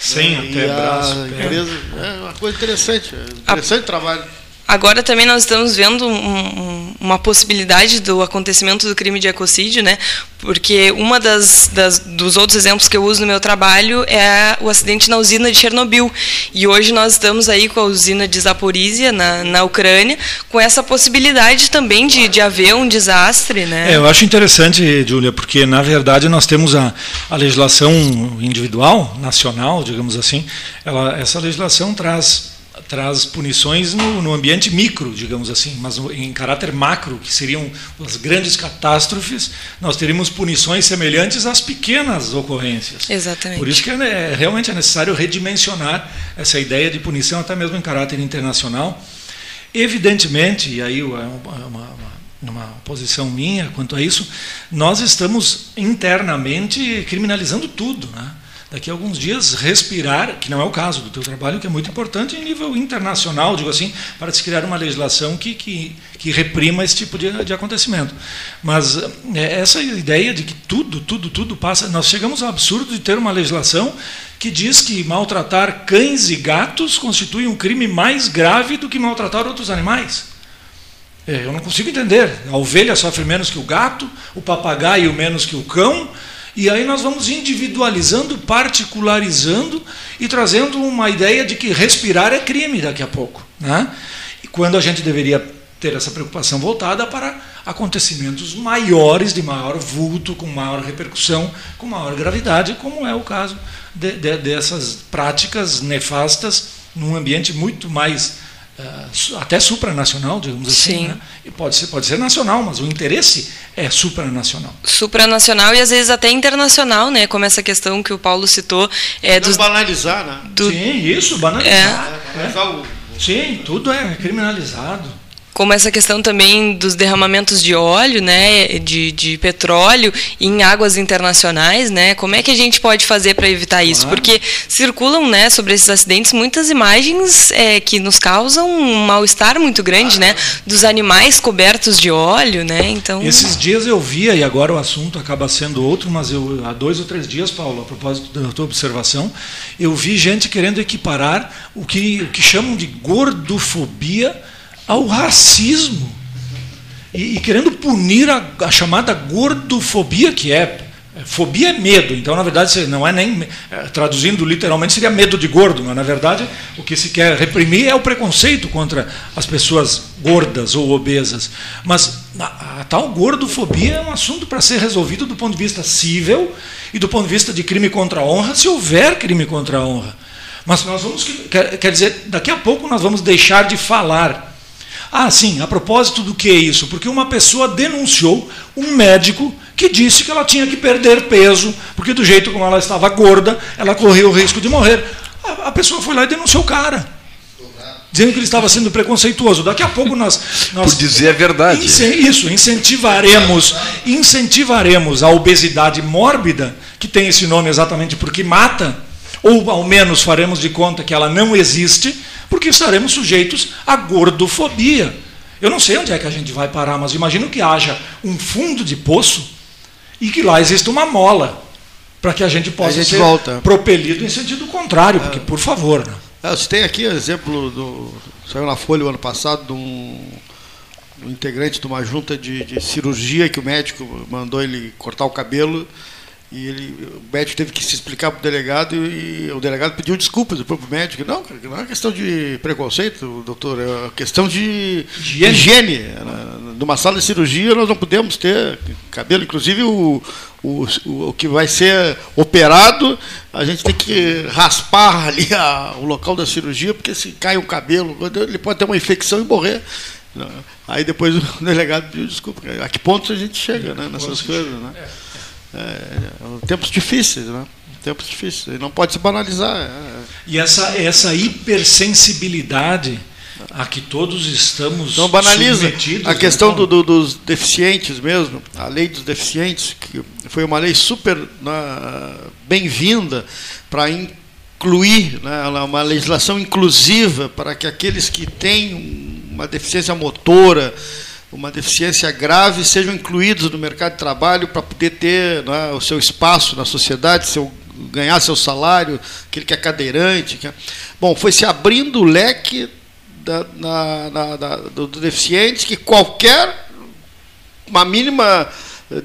Sem até braço. Empresa, é uma coisa interessante, interessante a... trabalho. Agora também nós estamos vendo um, um, uma possibilidade do acontecimento do crime de ecocídio, né? Porque uma das, das, dos outros exemplos que eu uso no meu trabalho é o acidente na usina de Chernobyl. E hoje nós estamos aí com a usina de Zaporizhia na, na Ucrânia, com essa possibilidade também de, de haver um desastre, né? É, eu acho interessante, Júlia, porque na verdade nós temos a, a legislação individual, nacional, digamos assim. Ela, essa legislação traz traz punições no, no, ambiente micro, digamos assim, mas em caráter macro, que seriam as grandes catástrofes, nós teríamos punições semelhantes às pequenas ocorrências. Exatamente. Por isso que é, é, realmente é necessário redimensionar essa ideia de punição, até mesmo em caráter internacional. Evidentemente, e aí é uma, uma, uma posição minha quanto a isso, nós estamos internamente criminalizando tudo, né? Daqui a alguns dias respirar, que não é o caso do teu trabalho, que é muito importante em nível internacional, digo assim, para se criar uma legislação que, que, que reprima esse tipo de, de acontecimento. Mas é, essa ideia de que tudo, tudo, tudo passa. Nós chegamos ao absurdo de ter uma legislação que diz que maltratar cães e gatos constitui um crime mais grave do que maltratar outros animais. É, eu não consigo entender. A ovelha sofre menos que o gato, o papagaio menos que o cão, e aí nós vamos individualizando, particularizando e trazendo uma ideia de que respirar é crime daqui a pouco. Né? E quando a gente deveria ter essa preocupação voltada para acontecimentos maiores, de maior vulto, com maior repercussão, com maior gravidade, como é o caso de, de, dessas práticas nefastas num ambiente muito mais até supranacional, digamos assim. Né? E pode ser, pode ser nacional, mas o interesse é supranacional. Supranacional e às vezes até internacional, né? Como essa questão que o Paulo citou. É, dos, banalizar, né? Do, Sim, isso, banalizar. É. É. Sim, tudo é criminalizado como essa questão também dos derramamentos de óleo, né, de, de petróleo em águas internacionais, né? Como é que a gente pode fazer para evitar isso? Porque circulam, né, sobre esses acidentes muitas imagens é, que nos causam um mal-estar muito grande, né, dos animais cobertos de óleo, né? Então esses dias eu via e agora o assunto acaba sendo outro, mas eu há dois ou três dias, Paulo, a propósito da tua observação, eu vi gente querendo equiparar o que o que chamam de gordofobia ao racismo e, e querendo punir a, a, chamada gordofobia, que é, é. Fobia é medo, então na verdade não é nem. É, traduzindo literalmente seria medo de gordo, mas na verdade o que se quer reprimir é o preconceito contra as pessoas gordas ou obesas. Mas a, a tal gordofobia é um assunto para ser resolvido do ponto de vista civil e do ponto de vista de crime contra a honra, se houver crime contra a honra. Mas nós vamos. Quer, quer dizer, daqui a pouco nós vamos deixar de falar ah, sim, a propósito do que é isso? Porque uma pessoa denunciou um médico que disse que ela tinha que perder peso, porque do jeito como ela estava gorda, ela corria o risco de morrer. A, a pessoa foi lá e denunciou o cara. Dizendo que ele estava sendo preconceituoso. Daqui a pouco nós. nós Por dizer a verdade. Isso, incentivaremos, incentivaremos a obesidade mórbida, que tem esse nome exatamente porque mata, ou ao menos faremos de conta que ela não existe, porque estaremos sujeitos à gordofobia. Eu não sei onde é que a gente vai parar, mas imagino que haja um fundo de poço e que lá exista uma mola para que a gente possa a gente ser volta. propelido em sentido contrário, porque, por favor. Né? É, você tem aqui o exemplo do. Saiu na Folha o ano passado de um, um integrante de uma junta de, de cirurgia que o médico mandou ele cortar o cabelo e ele, o médico teve que se explicar para o delegado e, o delegado pediu desculpas para o médico. Não, não é questão de preconceito, doutor, é questão de higiene. higiene. Numa sala de cirurgia nós não podemos ter cabelo, inclusive o, o, o, que vai ser operado, a gente tem que raspar ali a, o local da cirurgia, porque se cai o cabelo, ele pode ter uma infecção e morrer. Aí depois o delegado pediu desculpa. A que ponto a gente chega né, nessas coisas? Né? É, é, tempos difíceis, né? Tempos difíceis. Não pode se banalizar. É. E essa, essa hipersensibilidade a que todos estamos Não banaliza a questão né? do, do, dos deficientes mesmo, a lei dos deficientes, que foi uma lei super né, bem-vinda para incluir, né, uma legislação inclusiva para que aqueles que têm uma deficiência motora, uma deficiência grave sejam incluídos no mercado de trabalho para poder ter né, o seu espaço na sociedade, seu, ganhar seu salário, aquele que é cadeirante. Que é... Bom, foi se abrindo o leque da, na, na, da, do, do deficiente que qualquer, uma mínima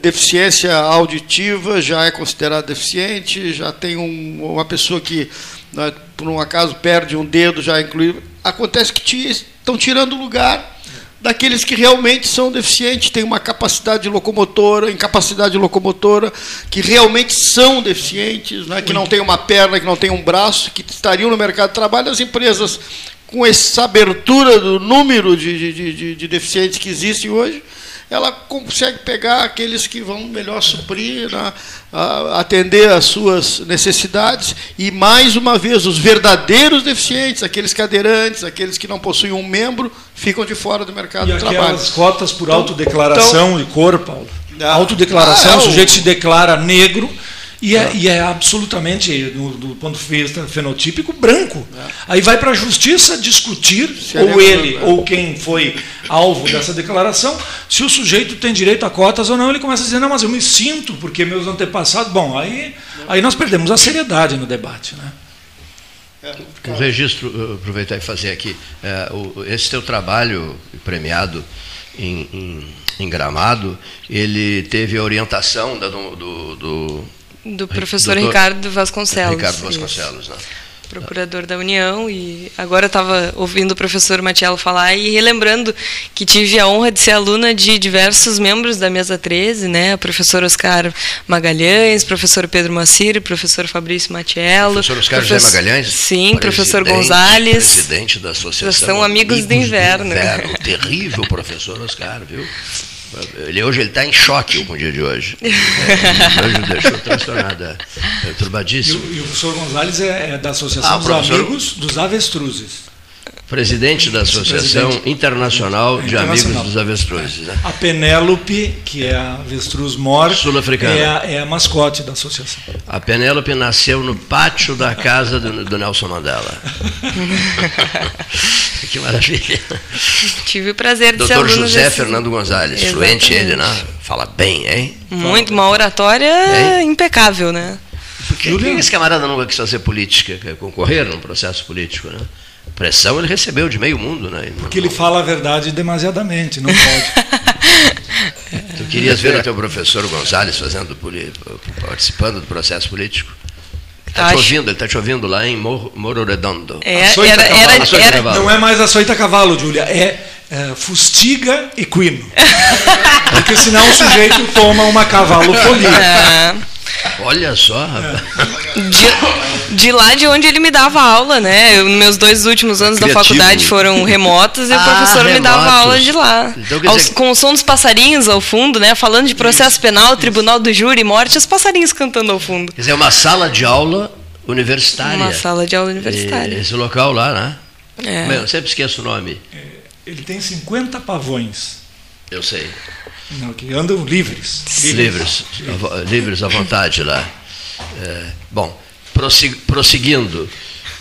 deficiência auditiva já é considerada deficiente, já tem um, uma pessoa que, né, por um acaso, perde um dedo, já é incluído. Acontece que estão tirando lugar daqueles que realmente são deficientes, têm uma capacidade locomotora, incapacidade locomotora, que realmente são deficientes, né, que não têm uma perna, que não têm um braço, que estariam no mercado de trabalho. As empresas, com essa abertura do número de, de, de, de deficientes que existem hoje, ela consegue pegar aqueles que vão melhor suprir, né, atender às suas necessidades, e mais uma vez, os verdadeiros deficientes, aqueles cadeirantes, aqueles que não possuem um membro, ficam de fora do mercado e do trabalho. E aquelas cotas por então, autodeclaração então, de cor, Paulo? Ah, autodeclaração, ah, é, o sujeito se declara negro, e é, e é absolutamente, do, do, ponto de vista fenotípico, branco. É. Aí vai para a justiça discutir, se ou ele, é. ou quem foi alvo dessa declaração, se o sujeito tem direito a cotas ou não. Ele começa a dizer, não, mas eu me sinto, porque meus antepassados. Bom, aí, aí nós perdemos a seriedade no debate. Né? Um registro, aproveitar e fazer aqui. É, o, esse teu trabalho premiado em, em, em, Gramado, ele teve a orientação da, do, do do professor Doutor, Ricardo Vasconcelos. Ricardo Vasconcelos, né? Procurador da União, e agora estava ouvindo o professor Matiello falar e relembrando que tive a honra de ser aluna de diversos membros da mesa 13, né? O professor Oscar Magalhães, professor Pedro Macir, professor Fabrício Matiello. Professor Oscar José Magalhães? Sim, professor Gonzales. Presidente da Associação. São amigos, amigos do inverno. Do inverno. Terrível professor Oscar, viu? Ele, hoje ele está em choque com o dia de hoje. É, hoje deixou transtornado, é, é turbadíssimo. E, e, o professor Gonzalez é, é da Associação ah, dos professor... Amigos dos Avestruzes. Presidente da Associação Internacional de Amigos dos Avestruzes. Né? A Penélope, que é a avestruz mor, é, a, é a mascote da associação. A Penélope nasceu no pátio da casa do, do Nelson Mandela. que maravilha. Tive o prazer de Doutor ser aluno José desse... Fernando Gonzalez, Exatamente. fluente ele, né? Fala bem, hein? Muito, uma oratória impecável, né? Por que, que esse camarada nunca quis fazer política, concorrer num processo político, né? Pressão ele recebeu de meio mundo, né? Porque ele fala a verdade demasiadamente, não pode. tu querias ver o teu professor Gonzalez fazendo, participando do processo político? Está te ouvindo, ele está te ouvindo lá em Moro, Redondo. É, era, era, era, não é mais açoita cavalo, Júlia, é, é fustiga equino. Porque senão o sujeito toma uma cavalo folia. Olha só, de, de, lá de onde ele me dava aula, né? Eu, meus dois últimos anos Criativo. da faculdade foram remotos e ah, o professor remotos. me dava aula de lá. Então, Aos, dizer... Com o som dos passarinhos ao fundo, né? Falando de processo isso, penal, isso. tribunal do júri, morte, os passarinhos cantando ao fundo. Quer dizer, uma sala de aula universitária. Uma sala de aula universitária. E esse local lá, né? É. Eu sempre esqueço o nome. É, ele tem 50 pavões. Eu sei. Não, que andam livres. Livres, livres, livres à vontade lá. É, bom, prosseguindo,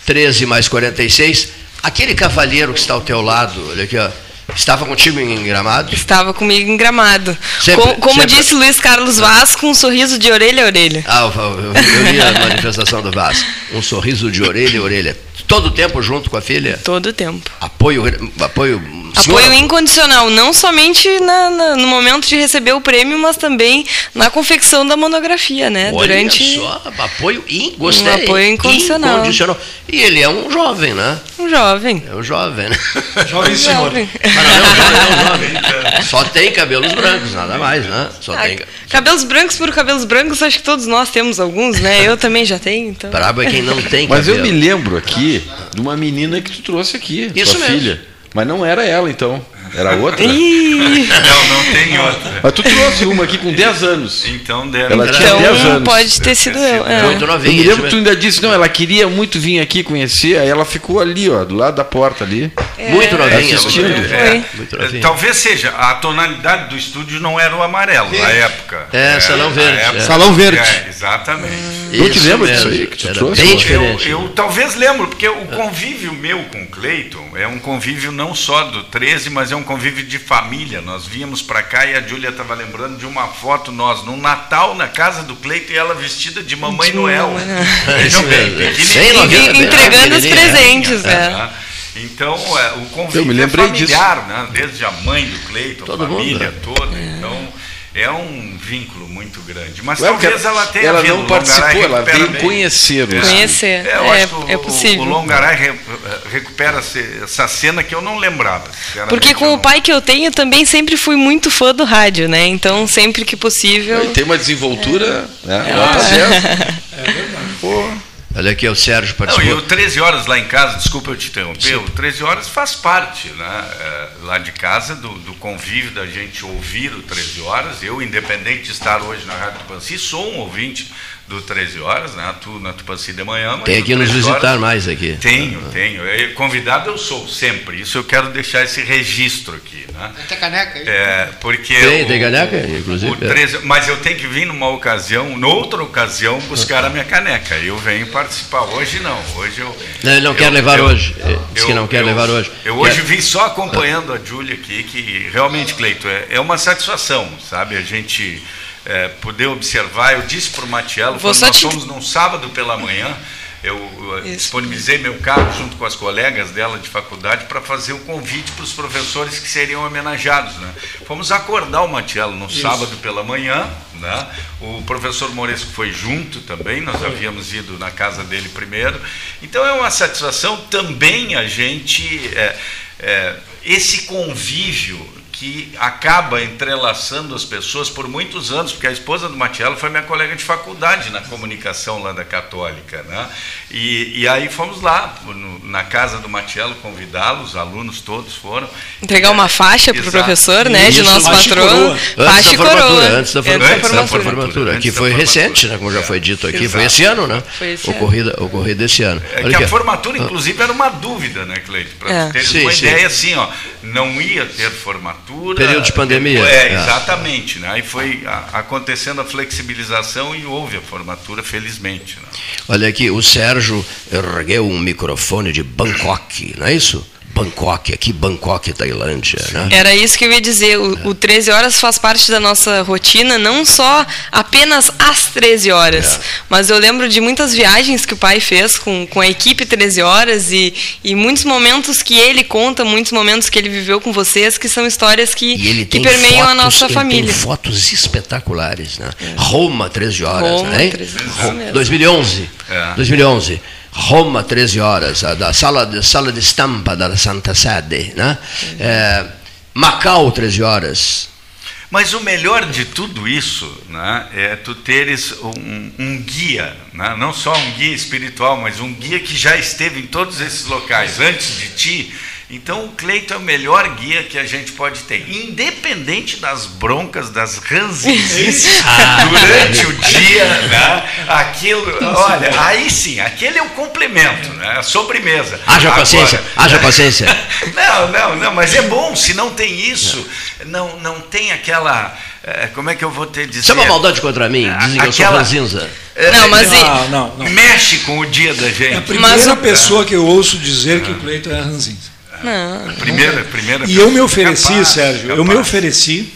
13 mais 46, aquele cavalheiro que está ao teu lado, olha aqui, ó, Estava contigo em Gramado? Estava comigo em Gramado. Sempre, como, como sempre. disse Luiz Carlos Vaz, com um sorriso de orelha a orelha. Ah, eu, eu, li a manifestação do Vaz. Um sorriso de orelha a orelha. Todo o tempo junto com a filha? Todo o tempo. Apoio, apoio Apoio incondicional, não somente na, na, no momento de receber o prêmio, mas também na confecção da monografia, né? Olha Durante só, apoio in, gostei, um apoio incondicional. incondicional. E ele é um jovem, né? Um jovem. É um jovem, né? Jovem senhor. Jovem. Não, é um jovem, é um jovem. Só tem cabelos brancos, nada mais, né? Só ah, tem... Cabelos brancos por cabelos brancos, acho que todos nós temos alguns, né? Eu também já tenho, então. Brabo é quem não tem Mas eu me lembro aqui de uma menina que tu trouxe aqui, Isso sua mesmo. filha. Mas não era ela, então. Era outra? Não, não tem outra. Mas tu trouxe uma aqui com 10 anos. Então deve Ela tinha 10 então, anos. pode ter sido eu. É. Muito novinha. Eu me lembro que tu ainda disse, não, ela queria muito vir aqui conhecer, aí ela ficou ali, ó, do lado da porta ali. É. Muito novinha. Assistindo. É. Muito novinha. Talvez seja, a tonalidade do estúdio não era o amarelo na época. É, salão verde. Época, salão verde. exatamente. Hum. te lembra disso aí que tu trouxe? Bem diferente. Eu, eu talvez lembro, porque o convívio meu com o Cleiton é um convívio não só do 13, mas é um convívio de família família. Nós víamos para cá e a Júlia estava lembrando de uma foto nós no Natal na casa do Cleito e ela vestida de Mamãe de Noel. Vejam bem, pequenininha. Entregando os presentes. É. Então, é, o convívio é familiar, né? desde a mãe do Cleito, a família mundo. toda. É. É um vínculo muito grande. Mas Ué, talvez ela tenha Ela não participou, ela veio conhecer. É. Conhecer, é, é, é, possível. O, o Longaray recupera essa cena que eu não lembrava. Porque com o pai que eu tenho, também sempre fui muito fã do rádio, né? Então, sempre que possível... E tem uma desenvoltura... É. Né? É. é verdade. Pô. Olha aqui, é o Sérgio participou. Não, e o 13 horas lá em casa, desculpa eu te interromper, Sim. o 13 horas faz parte né, é, lá de casa do, do, convívio da gente ouvir o 13 horas. Eu, independente de estar hoje na Rádio Tupanci, sou um ouvinte do 13 horas, né? Tu na Tupanci de manhã. Tem aqui nos visitar horas, mais aqui. Tenho, uhum. tenho. Eu, convidado eu sou sempre. Isso eu quero deixar esse registro aqui, né? Tem caneca aí? É, porque tem, o, tem caneca, inclusive. O 13, mas eu tenho que vir numa ocasião, noutra ocasião, buscar a minha caneca. Eu venho participar. Hoje não. Hoje eu. Não, ele não eu, quer levar eu, hoje. Diz que não quer levar hoje. Eu hoje vim só acompanhando a Júlia aqui, que realmente, Cleito, é, é uma satisfação, sabe? A gente é, poder observar. Eu disse para o Matiello, quando nós te... fomos num sábado pela manhã, eu Isso. disponibilizei meu carro junto com as colegas dela de faculdade para fazer o convite para os professores que seriam homenageados. Né? Fomos acordar o Matiello no Isso. sábado pela manhã, né? o professor Moresco foi junto também, nós foi. havíamos ido na casa dele primeiro. Então é uma satisfação também a gente, é, é, esse convívio que acaba entrelaçando as pessoas por muitos anos, porque a esposa do Matiello foi minha colega de faculdade na comunicação lá da Católica. Né? E, e aí fomos lá, no, na casa do Matiello, convidá-lo, os alunos todos foram. Entregar uma faixa para o professor, né, de nosso patrono. Faixa e coroa. Antes da formatura. Antes da formatura. Que foi recente, né, como já foi dito aqui, Exato. foi esse ano, né? Foi esse ocorrida, ano. Ocorrida esse ano. É que a formatura, inclusive, era uma dúvida, né, Cleide? Para é. ter uma sim. ideia assim, ó, não ia ter formatura Período de pandemia. É, exatamente. Né? Aí foi acontecendo a flexibilização e houve a formatura, felizmente. Né? Olha aqui, o Sérgio ergueu um microfone de Bangkok, não é isso? Bangkok, aqui Bangkok, Tailândia. Né? Era isso que eu ia dizer. O, o 13 horas faz parte da nossa rotina, não só apenas às 13 horas, é. mas eu lembro de muitas viagens que o pai fez com, com a equipe 13 horas e, e muitos momentos que ele conta, muitos momentos que ele viveu com vocês, que são histórias que, que permeiam fotos, a nossa família. Tem fotos espetaculares. Né? É. Roma, 13 horas. Roma, né? 13 horas. 2011. É. 2011. Roma, 13 horas, da sala de, sala de estampa da Santa Sede. Né? É, Macau, 13 horas. Mas o melhor de tudo isso né, é tu teres um, um guia, né? não só um guia espiritual, mas um guia que já esteve em todos esses locais antes de ti então o Cleito é o melhor guia que a gente pode ter, independente das broncas, das ranzinhas ah, durante o dia, né? Aquilo, olha, aí sim, aquele é o complemento, né? A sobremesa. Haja Agora, paciência, haja paciência. Não, não, não, mas é bom, se não tem isso, não, não tem aquela. É, como é que eu vou ter dizer? Chama maldade contra mim, dizem que eu sou ranzinza. É, não, mas não, não, não, Mexe com o dia da gente. É a primeira mas, pessoa que eu ouço dizer que o Cleito é ranzinza. Não. Primeira, primeira e eu me ofereci, capaz, Sérgio, capaz. eu me ofereci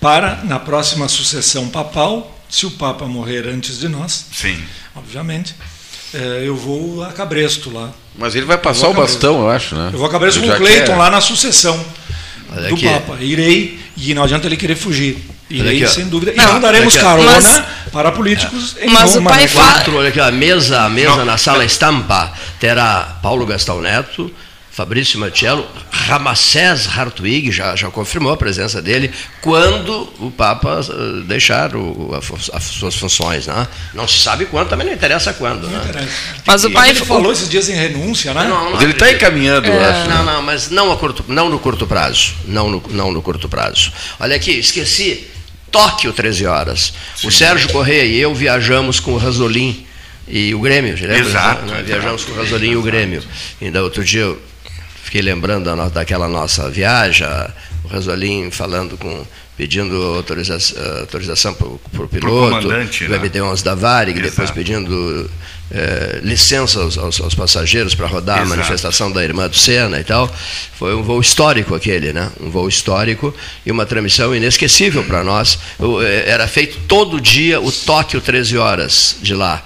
para, na próxima sucessão papal, se o Papa morrer antes de nós, Sim. obviamente, é, eu vou a Cabresto lá. Mas ele vai passar o bastão, eu acho, né? Eu vou a Cabresto com o Cleiton quer... lá na sucessão. do Papa. Irei, e não adianta ele querer fugir. Irei, aqui, sem dúvida. Não, e não daremos carona mas, para políticos é. em Mas Roma, o pai né? Quatro, olha aqui, a mesa, a mesa na sala estampa terá Paulo Gastão Neto, Fabrício Matiello, Ramsés Hartwig já, já confirmou a presença dele quando o Papa eh, deixar o, a, as suas funções. Né? Não se sabe quando, também não interessa quando. Não né? interessa. Mas o pai ele falou esses dias em renúncia, né? Não, não ele está encaminhando, é. acho. Não, não, mas não, a curto, não no curto prazo. Não no, não no curto prazo. Olha aqui, esqueci. Tóquio, 13 horas. Sim. O Sérgio Correia e eu viajamos com o Rasolim e o Grêmio. Lembra? Exato. Viajamos com o Rasolim e o Grêmio. Ainda outro dia eu fiquei lembrando daquela nossa viagem, o Rasolim falando com pedindo autoriza autorização para o piloto, né? o MD-11 da Varig, Exato. depois pedindo é, licença aos, aos, aos, passageiros para rodar Exato. a manifestação da irmã do Senna e tal. Foi um voo histórico aquele, né? Um voo histórico e uma transmissão inesquecível para nós. É, era feito todo dia o Tóquio 13 horas de lá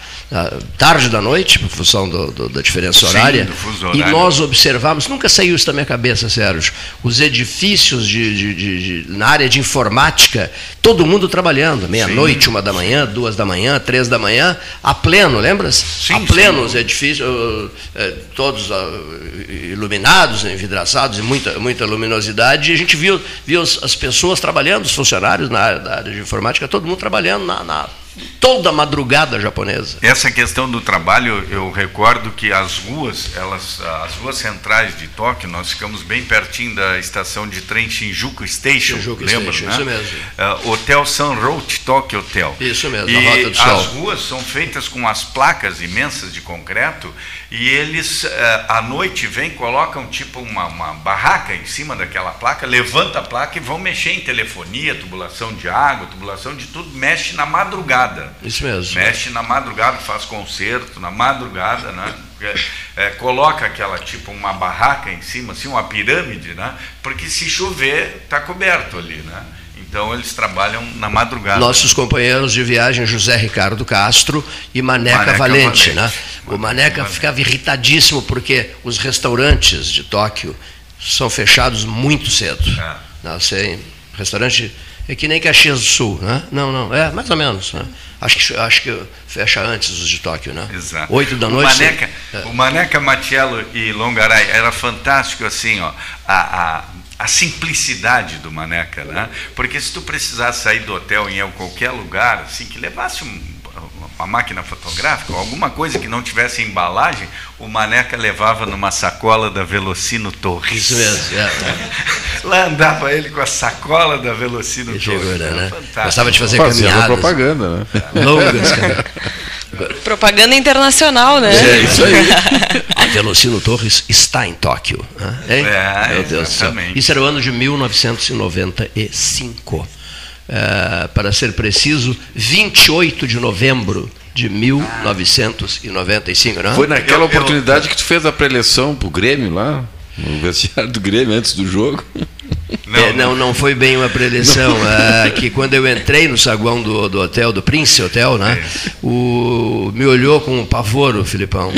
tarde da noite, por função do, do, da diferença horária, Sim, e nós observamos, nunca saiu isso da minha cabeça, Sérgio, os edifícios de, de, de, de na área de informática, todo mundo trabalhando, meia-noite, uma da manhã, duas da manhã, três da manhã, a pleno, lembras? Sim, a pleno sim. os edifícios, é, todos iluminados, envidraçados e muita, muita luminosidade, e a gente viu, viu as pessoas trabalhando, os funcionários na área, da área de informática, todo mundo trabalhando na, na toda a madrugada japonesa. Essa questão do trabalho, eu recordo que as ruas, elas, as ruas centrais de Tóquio, nós ficamos bem pertinho da estação de trem Shinjuku Station, Shinjuku lembra, Station, né? Isso mesmo. Uh, Hotel Sunroad Tokyo Hotel. Isso mesmo, e Rota do Sol. as ruas são feitas com as placas imensas de concreto e eles uh, à noite vêm, colocam tipo uma, uma barraca em cima daquela placa, levanta a placa e vão mexer em telefonia, tubulação de água, tubulação de tudo, mexe na madrugada madrugada. Isso mesmo. Mexe na madrugada, faz concerto na madrugada, né? É, é, coloca aquela tipo uma barraca em cima, assim, uma pirâmide, né? Porque se chover, está coberto ali, né? Então eles trabalham na madrugada. Nossos companheiros de viagem, José Ricardo Castro e Maneca, Maneca Valente, Valente, né? O Maneca Valente. ficava irritadíssimo porque os restaurantes de Tóquio são fechados muito cedo. É. Não sei, restaurante é que nem Caxias do Sul, né? Não, não, é mais ou menos. Né? Acho, que, acho que fecha antes os de Tóquio, né? Exato. Oito da noite. O Maneca, é. o Maneca Matiello e Longaray era fantástico assim, ó, a, a, a, simplicidade do Maneca, né? Porque se tu precisasse sair do hotel em qualquer lugar, assim, que levasse um uma máquina fotográfica, alguma coisa que não tivesse embalagem, o Maneca levava numa sacola da Velocino Torres. Isso mesmo. É, é. Lá andava ele com a sacola da Velocino que Torres. Figura, né? Fantástico. Gostava de fazer Fazia caminhadas. propaganda, né? Longas, cara. Propaganda internacional, né? É, isso aí. A Velocino Torres está em Tóquio. Hein? É, Meu Deus exatamente. do céu. Isso era o ano de 1995 uh, para ser preciso, 28 de novembro de 1995, não? Foi naquela eu, oportunidade eu, que tu fez a preleção para o Grêmio lá, no vestiário do Grêmio antes do jogo. Não, é, não, não foi bem uma preleção. É, que quando eu entrei no saguão do, do hotel, do Prince Hotel, né? O, me olhou com um pavor o Filipão.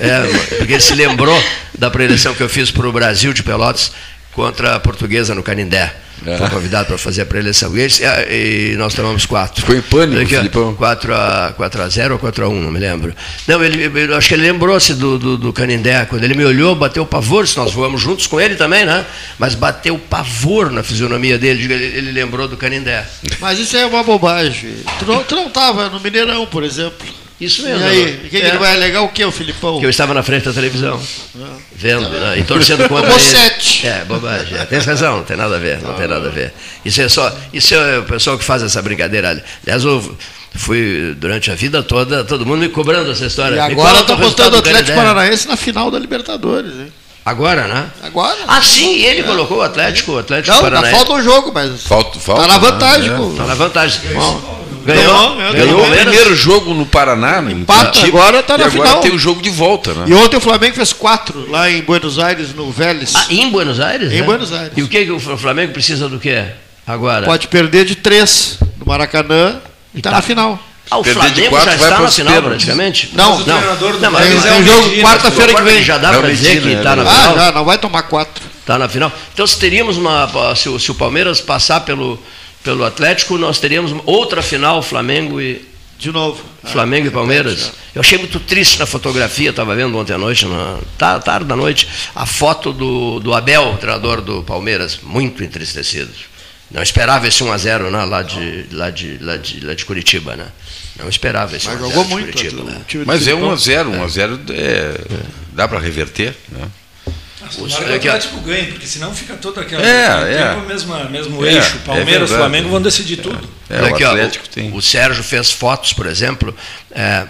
É, porque ele se lembrou da preleção que eu fiz para o Brasil de Pelotas contra a portuguesa no Canindé. É. Foi convidado para fazer a pré-eleição. E, e, nós tomamos quatro. Ficou em pânico, Aqui, Filipão? 4 a, 4 a 0 ou 4 a 1, não me lembro. Não, ele, ele acho que ele lembrou-se do, do, do, Canindé. Quando ele me olhou, bateu pavor, se nós voamos juntos com ele também, né? Mas bateu pavor na fisionomia dele. Ele, ele lembrou do Canindé. Mas isso é uma bobagem. Tu não estava no Mineirão, por exemplo. Isso mesmo. E aí, o que, é. que, ele vai alegar o que, o Filipão? Que eu estava na frente da televisão, é. vendo né, e torcendo contra Como sete. É, bobagem. É, tem razão, não tem nada a ver, não tem nada a ver. Isso é só, isso é o pessoal que faz essa brincadeira. Aliás, eu fui durante a vida toda, todo mundo me cobrando essa história. E agora está botando o Atlético Paranaense na final da Libertadores, hein? Agora, né? Agora. Ah, sim, ele é. colocou o Atlético, o Atlético não, Paranaense. Não, falta um jogo, mas. Falta, falta. Tá na vantagem, né? pô. Tá na vantagem. Bom, Ganhou, ganhou, ganhou o primeiro jogo no Paraná, no empate, agora está na e final. agora tem o jogo de volta, né? E ontem o Flamengo fez quatro lá em Buenos Aires, no Vélez. Ah, em Buenos Aires? Em né? Buenos Aires. E o que, que o Flamengo precisa do quê agora? Pode perder de três no Maracanã e está tá na final. Ah, o Perder Flamengo de quatro, já está na final praticamente? Não, não. não, mas é um jogo quarta-feira que vem. Já dá para dizer que está na final? Ah, já, não vai tomar quatro. Está na final. Então, se teríamos uma. Se se o Palmeiras passar pelo, pelo Atlético, nós teríamos outra final, Flamengo e. De novo. Flamengo ah, e Palmeiras. Eu achei muito triste na fotografia, estava vendo ontem à noite, na tarde da noite, a foto do, do Abel, treinador do Palmeiras, muito entristecido. Não esperava esse 1x0 né, lá, de, lá, de, lá, de, lá de Curitiba, né? Não esperava esse 1x0 jogou muito, Curitiba, né? Mas é 1x0, 1x0 é, dá para reverter, né? O Atlético ganha, porque senão fica todo aquele é, é. tempo mesmo, mesmo é, eixo. É Palmeiras, é Flamengo vão decidir tudo. É, o, Atlético ó, tem. o Sérgio fez fotos, por exemplo, é,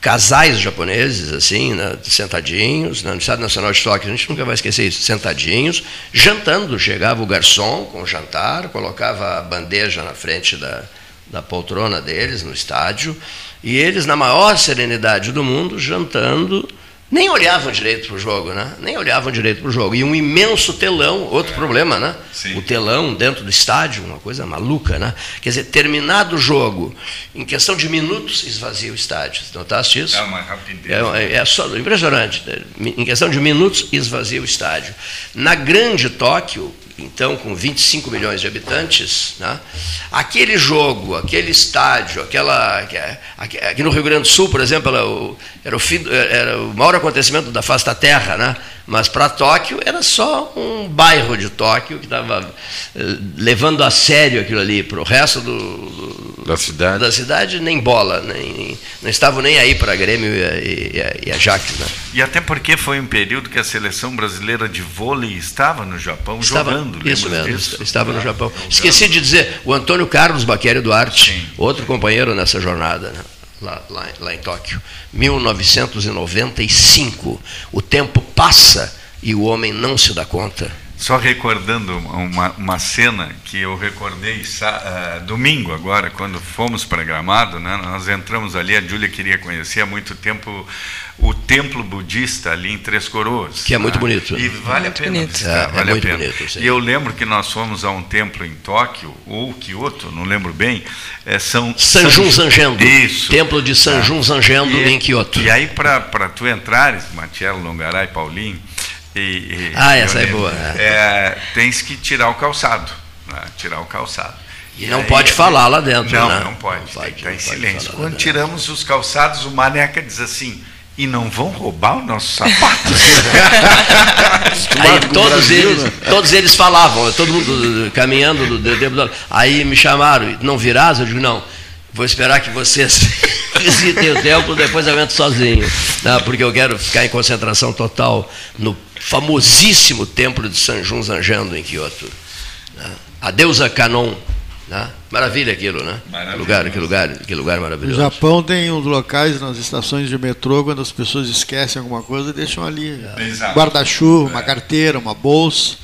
casais japoneses, assim, né, sentadinhos, né, no Estado Nacional de Tóquio, a gente nunca vai esquecer isso, sentadinhos, jantando. Chegava o garçom com o jantar, colocava a bandeja na frente da, da poltrona deles no estádio, e eles, na maior serenidade do mundo, jantando nem olhavam direito para o jogo, né? Nem olhavam direito para o jogo. E um imenso telão, outro é. problema, né? Sim. O telão dentro do estádio, uma coisa maluca, né? Quer dizer, terminado o jogo, em questão de minutos, esvazia o estádio. Notaste isso? É uma rapidez. É, é só, impressionante. Em questão de minutos, esvazia o estádio. Na grande Tóquio, então com 25 milhões de habitantes, né? aquele jogo, aquele estádio, aquela. Aqui no Rio Grande do Sul, por exemplo, era o, fim, era o maior acontecimento da face da Terra, né? mas para Tóquio era só um bairro de Tóquio que estava eh, levando a sério aquilo ali, para o resto do, da cidade. Da cidade, nem bola, nem, não estavam nem aí para Grêmio e, e, e Ajax. Né? E até porque foi um período que a seleção brasileira de vôlei estava no Japão estava, jogando. Isso mesmo, disso? estava no Japão. Esqueci de dizer, o Antônio Carlos Baqueri Duarte, Sim. outro companheiro nessa jornada. Né? Lá, lá, lá, em Tóquio. 1995. O tempo passa e o homem não se dá conta. Só recordando uma, uma cena que eu recordei uh, domingo agora, quando fomos para Gramado, né, nós entramos ali, a Júlia queria conhecer há muito tempo o templo budista ali em Três Coroas. Que é muito né? bonito. E vale muito a pena bonito. Visitar, é, é vale é a pena. Bonito, e eu lembro que nós fomos a um templo em Tóquio, ou Kyoto, não lembro bem, é, são... Sanjun Zangendo. Isso. Templo de Sanjun Zangendo e, em Kyoto. E aí, para tu entrares, Matiello, Longaray, Paulinho, e, e, ah, essa é boa. É. é, tens que tirar o calçado. Né? Tirar o calçado. E, não aí, pode falar lá dentro, não, né? Não pode, não tem que estar em silêncio. Quando tiramos os calçados, o Maneca diz assim, e não vão roubar os nossos sapatos. aí todos, Brasil, eles, né? todos eles falavam, todo mundo caminhando do, do, do, aí me chamaram, não virás? Eu digo, não, vou esperar que vocês visitem o templo, depois eu entro sozinho, né? porque eu quero ficar em concentração total no famosíssimo templo de Sanjun Zanjando, em Kyoto. Né? A deusa Kanon. Né? Maravilha aquilo, né? Que lugar, que lugar, que lugar maravilhoso. O Japão tem uns locais nas estações de metrô, quando as pessoas esquecem alguma coisa, deixam ali é. guarda-chuva, é. uma carteira, uma bolsa.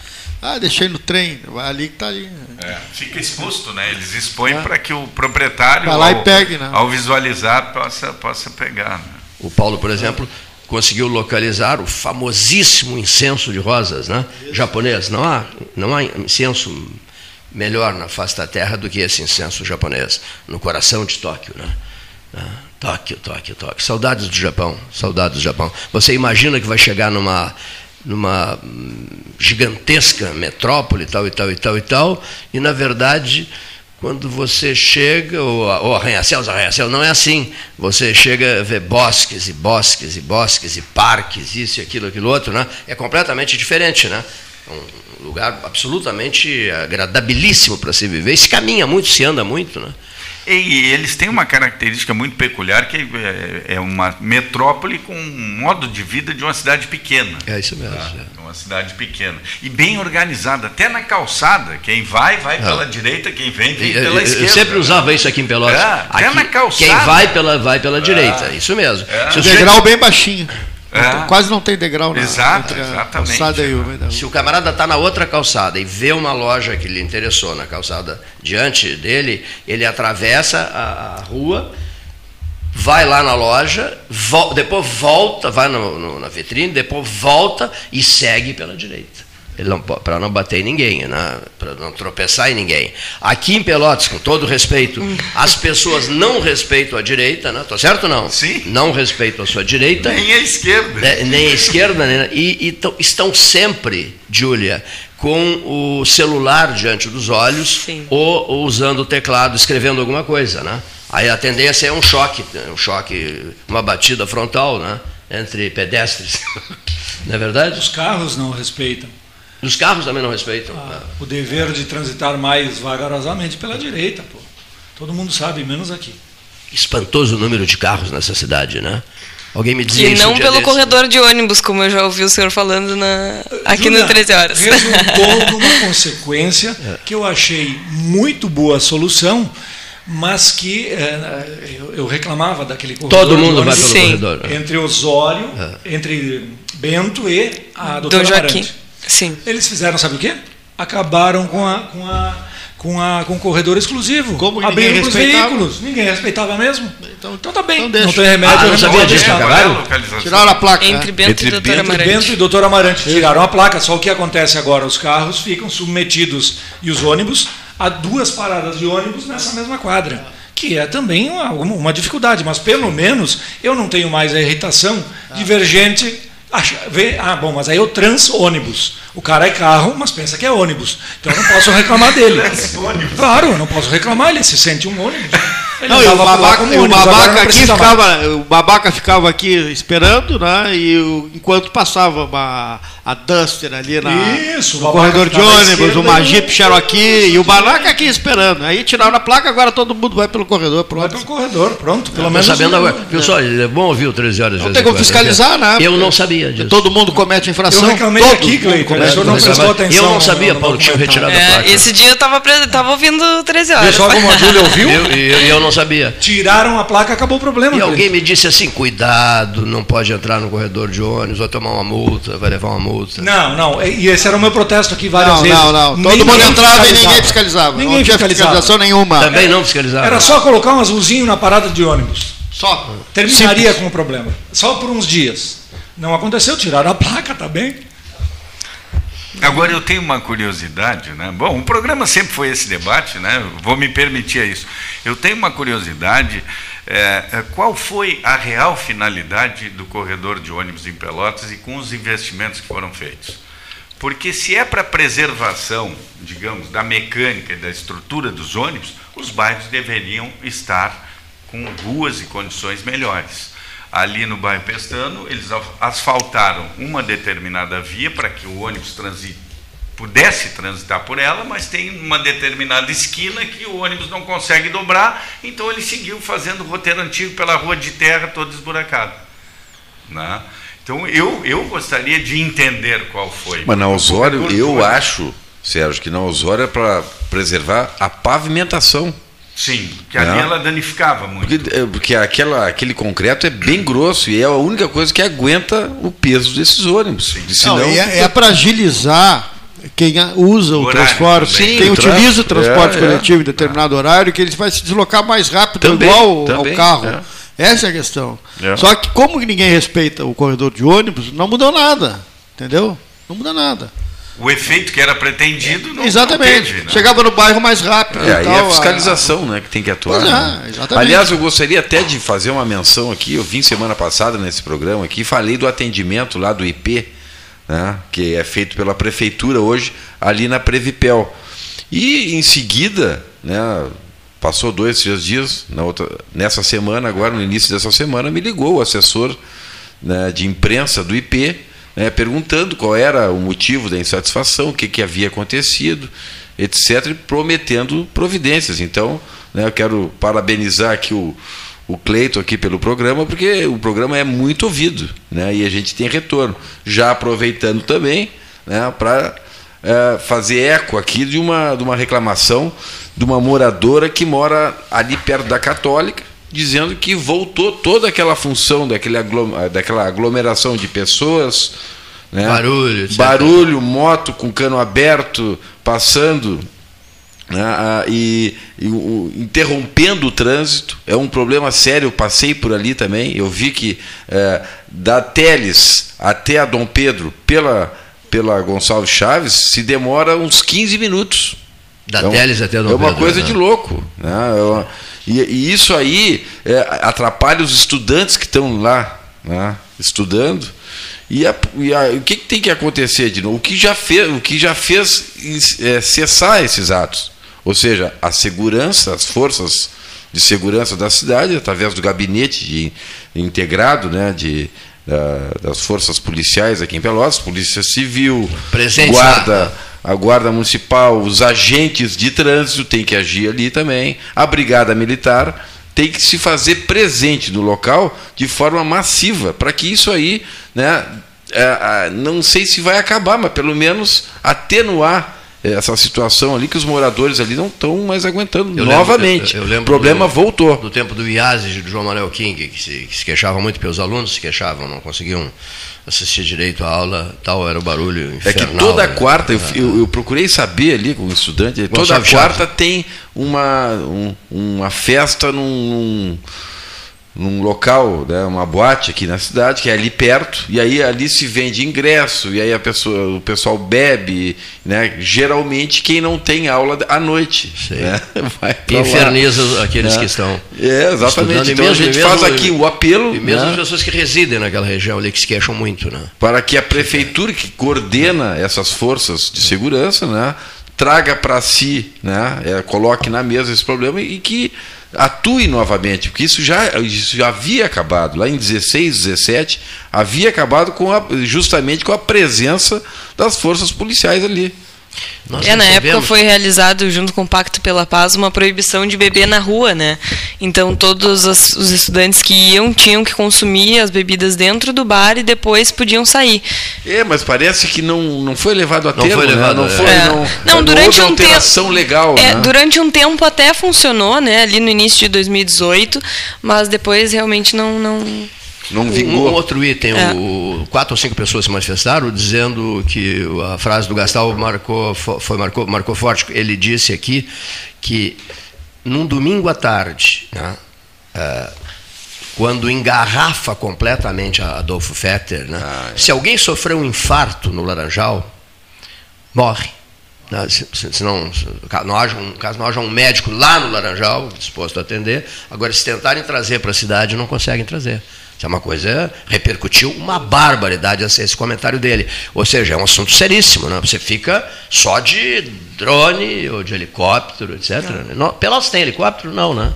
Ah, deixei no trem, vai ali que está ali. É, fica exposto, né? Eles expõem é. para que o proprietário, vai lá ao, e pegue, né? ao visualizar, possa, possa pegar. Né? O Paulo, por exemplo, conseguiu localizar o famosíssimo incenso de rosas, né? Japonês. Não há, não há incenso melhor na face da terra do que esse incenso japonês, no coração de Tóquio, né? Ah, Tóquio, Tóquio, Tóquio. Saudades do Japão, saudades do Japão. Você imagina que vai chegar numa numa hum, gigantesca metrópole, tal e tal e tal e tal, e na verdade quando você chega, ou, ou arranha-céus, arranha-céu, não é assim. Você chega a ver bosques e bosques e bosques e parques, isso e aquilo, aquilo outro, né? É completamente diferente, né? Um lugar absolutamente agradabilíssimo para se viver. se caminha muito, se anda muito, né? E eles têm uma característica muito peculiar, que é, é uma metrópole com um modo de vida de uma cidade pequena. É isso mesmo. Tá? É. Uma cidade pequena. E bem organizada, até na calçada. Quem vai, vai é. pela direita, quem vem, vem pela eu, esquerda. Eu sempre usava isso aqui em Pelotas. É, até aqui, na calçada. Quem vai pela, vai pela direita, isso mesmo. É. Se o degrau bem baixinho. É. Quase não tem degrau na Exato, exatamente. calçada e o... Se o camarada está na outra calçada e vê uma loja que lhe interessou na calçada diante dele, ele atravessa a, a rua, vai lá na loja, vo, depois volta, vai no, no, na vitrine, depois volta e segue pela direita. Para não bater em ninguém, né? para não tropeçar em ninguém. Aqui em Pelotas, com todo respeito, as pessoas não respeitam a direita, né? Tô certo ou não? Sim. Não respeitam a sua direita. Nem a esquerda. Né? Nem a esquerda, né? e, e estão sempre, Júlia, com o celular diante dos olhos ou, ou usando o teclado, escrevendo alguma coisa, né? Aí a tendência é um choque, um choque, uma batida frontal, né? Entre pedestres. não é verdade? Os carros não respeitam. Os carros também não respeitam. Ah, o dever de transitar mais vagarosamente pela direita, pô. Todo mundo sabe, menos aqui. Espantoso o número de carros nessa cidade, né? Alguém me dizia e isso. E não um pelo desse. corredor de ônibus, como eu já ouvi o senhor falando na, aqui Julia, no 13 Horas. Resultou numa consequência que eu achei muito boa a solução, mas que é, eu, eu, reclamava daquele corredor. Todo mundo vai pelo Sim. corredor. Entre Osório, é. entre Bento e a doutora Amarante. Sim. Eles fizeram, sabe o quê? Acabaram com a, com a, com a com o corredor exclusivo. Como abrindo para os veículos. Ninguém respeitava mesmo. Então, então tá bem. Então não tem remédio. Ah, não sabia disso. Acabaram? Tiraram a placa. Entre Bento Entre e doutor Amarante. Bento e doutor Amarante tiraram a placa. Só o que acontece agora? Os carros ficam submetidos e os ônibus a duas paradas de ônibus nessa mesma quadra que é também uma, uma dificuldade, mas pelo menos eu não tenho mais a irritação divergente ah, bom, mas aí eu trans ônibus. O cara é carro, mas pensa que é ônibus. Então eu não posso reclamar dele. claro, eu não posso reclamar, ele se sente um ônibus. Ele não, e o babaca, ônibus, o babaca aqui ficava, o babaca ficava aqui esperando, né? E o, enquanto passava uma, a Duster ali na, Isso, no corredor de ônibus, uma Jeep Cherokee e o babaca aqui esperando. Aí tiraram a placa, agora todo mundo vai pelo corredor. Pronto. Vai pelo corredor, pronto. Pelo menos. Sabendo agora. Pessoal, é bom ouvir o 13 horas. Não tem como fiscalizar, né? Eu não sabia disso. Todo mundo comete infração. Eu reclamei todo aqui, Cleiton. O senhor não prestou atenção. Eu não sabia, Paulo, tinha retirado a placa. Esse dia eu estava ouvindo 13 horas. Pessoal, como a Júlia ouviu? E eu não sabia. Tiraram a placa, acabou o problema. E alguém me disse assim: cuidado, não pode entrar no corredor de ônibus, vai tomar uma multa, vai levar uma multa. Não, não. E esse era o meu protesto aqui várias não, vezes. Não, não, Todo ninguém mundo entrava e ninguém fiscalizava. Ninguém não tinha fiscalizava. fiscalização nenhuma. Também não fiscalizava. Era só colocar um azulzinho na parada de ônibus. Só. Terminaria Simples. com o problema. Só por uns dias. Não aconteceu, tiraram a placa, tá bem? Agora eu tenho uma curiosidade, né? Bom, o programa sempre foi esse debate, né? Vou me permitir isso. Eu tenho uma curiosidade. É, qual foi a real finalidade do corredor de ônibus em Pelotas e com os investimentos que foram feitos? Porque se é para preservação, digamos, da mecânica e da estrutura dos ônibus, os bairros deveriam estar com ruas e condições melhores. Ali no bairro Pestano, eles asfaltaram uma determinada via para que o ônibus transite, pudesse transitar por ela, mas tem uma determinada esquina que o ônibus não consegue dobrar, então ele seguiu fazendo o roteiro antigo pela rua de terra toda esburacada. Né? Então eu, eu gostaria de entender qual foi. Mas na Osório, eu acho, Sérgio, que na Osório é para preservar a pavimentação. Sim, que ali ela danificava muito. Porque, é, porque aquela, aquele concreto é bem grosso e é a única coisa que aguenta o peso desses ônibus. Senão, Não, é, é para agilizar quem usa o, o transporte, Sim, quem o utiliza o transporte é, coletivo é. em determinado horário, que ele vai se deslocar mais rápido, também, igual também, ao carro. É. Essa é a questão. É. Só que como ninguém respeita o corredor de ônibus, não mudou nada. Entendeu? Não muda nada o efeito que era pretendido não Exatamente. Não teve, né? Chegava no bairro mais rápido. É, aí é a fiscalização a... né, que tem que atuar. Pois né? é, exatamente. Aliás, eu gostaria até de fazer uma menção aqui. Eu vim semana passada nesse programa aqui, falei do atendimento lá do IP, né, que é feito pela prefeitura hoje, ali na Previpel. E em seguida, né, passou dois, três dias, outra, nessa semana, agora no início dessa semana, me ligou o assessor né, de imprensa do IP né, perguntando qual era o motivo da insatisfação, o que, que havia acontecido, etc., e prometendo providências. Então, né, eu quero parabenizar aqui o, o Cleito aqui pelo programa, porque o programa é muito ouvido né, e a gente tem retorno. Já aproveitando também né, para é, fazer eco aqui de uma, de uma reclamação de uma moradora que mora ali perto da Católica, dizendo que voltou toda aquela função daquele aglom daquela aglomeração de pessoas. Né? Barulho. Barulho, moto com cano aberto, passando né? e, e o, interrompendo o trânsito. É um problema sério, eu passei por ali também. Eu vi que é, da Teles até a Dom Pedro, pela pela Gonçalves Chaves se demora uns 15 minutos. Da então, Teles até Dom É uma Pedro, coisa né? de louco. Né? E, e, isso aí é, atrapalha os estudantes que estão lá né? estudando. E, a, e a, o que, que, tem que acontecer de novo? O que já fez, o que já fez é, cessar esses atos? Ou seja, a segurança, as forças de segurança da cidade, através do gabinete de, integrado né, de, da, das forças policiais aqui em Pelotas, Polícia Civil, Presente Guarda, a Guarda Municipal, os agentes de trânsito têm que agir ali também, a Brigada Militar tem que se fazer presente no local de forma massiva, para que isso aí, né, é, não sei se vai acabar, mas pelo menos atenuar essa situação ali que os moradores ali não estão mais aguentando eu novamente. Lembro, eu, eu o problema do, voltou. Do tempo do IASE, do João Manuel King, que se, que se queixava muito, porque os alunos se queixavam, não conseguiam assistir direito à aula, tal era o barulho infernal. É que toda né? quarta, eu, eu, eu, procurei saber ali com o estudante, toda quarta tem uma, um, uma festa num, num num local, né, uma boate aqui na cidade, que é ali perto, e aí ali se vende ingresso, e aí a pessoa, o pessoal bebe, né, geralmente quem não tem aula à noite. Né, vai Inferniza lá, aqueles né? que estão. É, exatamente. Então mesmo, a gente mesmo, faz aqui o apelo. E mesmo né? as pessoas que residem naquela região ali, que se queixam muito. Né? Para que a prefeitura, que coordena essas forças de segurança, né, traga para si, né, é, coloque na mesa esse problema e que atue novamente, porque isso já, isso já havia acabado. Lá em 16, 17, havia acabado com a, justamente com a presença das forças policiais ali. Nós é, na época foi realizado, junto com o Pacto pela Paz, uma proibição de beber na rua, né? Então, todos os estudantes que iam tinham que consumir as bebidas dentro do bar e depois podiam sair. É, mas parece que não, não foi levado a não termo, foi né? levado, né? Não foi, é. não, não, durante um tempo legal, é, né? Durante um tempo até funcionou, né? Ali no início de 2018, mas depois realmente não... não não vingou. Um, outro item, é. o, quatro ou cinco pessoas se manifestaram dizendo que a frase do Gastal marcou, foi, marcou, marcou forte. Ele disse aqui que num domingo à tarde, né, é, quando engarrafa completamente a Adolfo Fetter, né, ah, é. se alguém sofreu um infarto no Laranjal, morre. Né, se, se, não, caso não, haja um, caso não haja um médico lá no Laranjal disposto a atender, agora se tentarem trazer para a cidade, não conseguem trazer. É uma coisa, repercutiu uma barbaridade esse comentário dele. Ou seja, é um assunto seríssimo, né? Você fica só de drone ou de helicóptero, etc. Não. Pelas tem helicóptero? Não, né?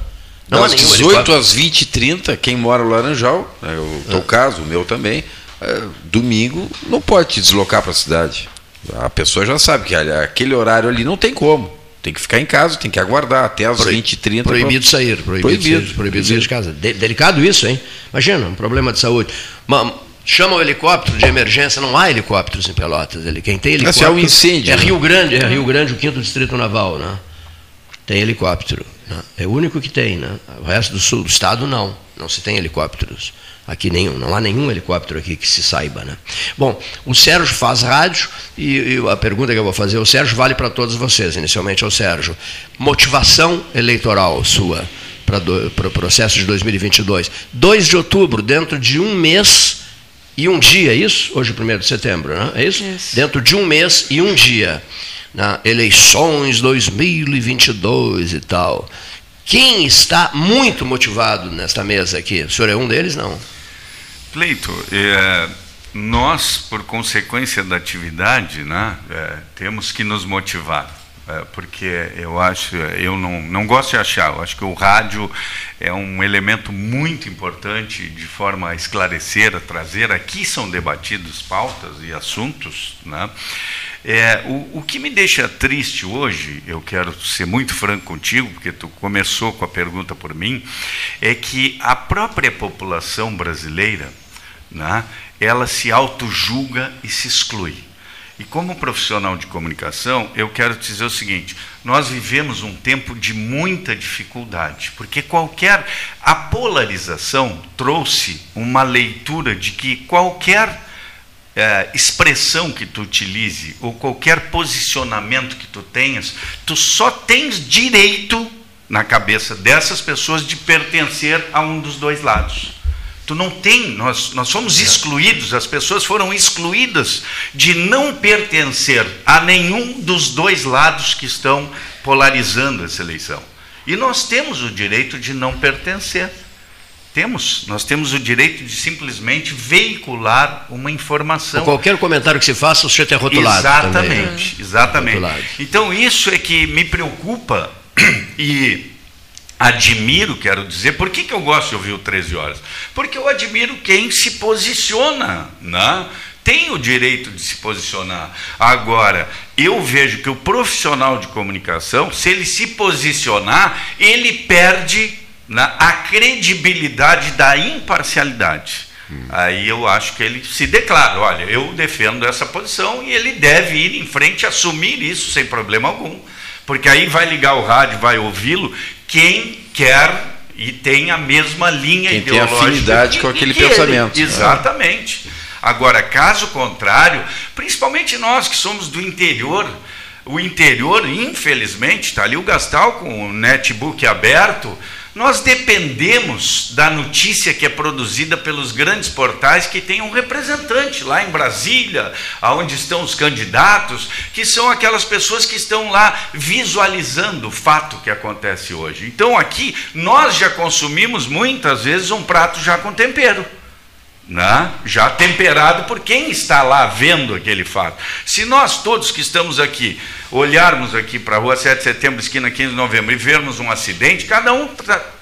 Não, das 18 helicóptero. às 20 e 30, quem mora no Laranjal, né, o teu ah. caso, o meu também, é, domingo não pode te deslocar para a cidade. A pessoa já sabe que aquele horário ali não tem como. Tem que ficar em casa, tem que aguardar até as Pro, 20 30 Proibido pra... sair, proibido, proibido, sair, proibido sair de casa. De, delicado isso, hein? Imagina, um problema de saúde. Uma, chama o helicóptero de emergência, não há helicópteros em Pelotas. Ele, quem tem helicóptero. é um incêndio. É né? Rio Grande, é Rio Grande, o quinto distrito naval, né? Tem helicóptero. Né? É o único que tem, né? O resto do sul do estado não. Não se tem helicópteros. Aqui nenhum, não há nenhum helicóptero aqui que se saiba. Né? Bom, o Sérgio faz rádio e, e a pergunta que eu vou fazer, o Sérgio vale para todos vocês, inicialmente ao Sérgio. Motivação eleitoral sua para o pro processo de 2022. 2 de outubro, dentro de um mês e um dia, é isso? Hoje é 1 de setembro, né? é isso? isso? Dentro de um mês e um dia. Né? Eleições 2022 e tal. Quem está muito motivado nesta mesa aqui? O senhor é um deles? Não. Pleito, é, nós, por consequência da atividade, né, é, temos que nos motivar. É, porque eu acho, eu não, não gosto de achar, eu acho que o rádio é um elemento muito importante de forma a esclarecer, a trazer. Aqui são debatidos pautas e assuntos. Né? É, o, o que me deixa triste hoje, eu quero ser muito franco contigo, porque tu começou com a pergunta por mim, é que a própria população brasileira, né, ela se auto-julga e se exclui. E como profissional de comunicação, eu quero te dizer o seguinte: nós vivemos um tempo de muita dificuldade, porque qualquer a polarização trouxe uma leitura de que qualquer é, expressão que tu utilize ou qualquer posicionamento que tu tenhas, tu só tens direito na cabeça dessas pessoas de pertencer a um dos dois lados. Tu não tem, nós, nós fomos excluídos, as pessoas foram excluídas de não pertencer a nenhum dos dois lados que estão polarizando essa eleição. E nós temos o direito de não pertencer. Temos, nós temos o direito de simplesmente veicular uma informação. qualquer comentário que se faça, o senhor é rotulado. Exatamente, também, né? exatamente. Rotulado. Então isso é que me preocupa e admiro, quero dizer, por que, que eu gosto de ouvir o 13 horas? Porque eu admiro quem se posiciona, né? tem o direito de se posicionar. Agora, eu vejo que o profissional de comunicação, se ele se posicionar, ele perde né, a credibilidade da imparcialidade. Hum. Aí eu acho que ele se declara: olha, eu defendo essa posição e ele deve ir em frente, assumir isso sem problema algum. Porque aí vai ligar o rádio, vai ouvi-lo, quem quer e tem a mesma linha quem ideológica. Tem afinidade com aquele pensamento. Ele. Exatamente. Agora, caso contrário, principalmente nós que somos do interior, o interior, infelizmente, está ali o Gastal com o netbook aberto, nós dependemos da notícia que é produzida pelos grandes portais que tem um representante lá em Brasília, aonde estão os candidatos, que são aquelas pessoas que estão lá visualizando o fato que acontece hoje. Então aqui nós já consumimos muitas vezes um prato já com tempero né? já temperado por quem está lá vendo aquele fato. Se nós todos que estamos aqui olharmos aqui para a rua 7 de setembro, esquina 15 de novembro, e vermos um acidente, cada um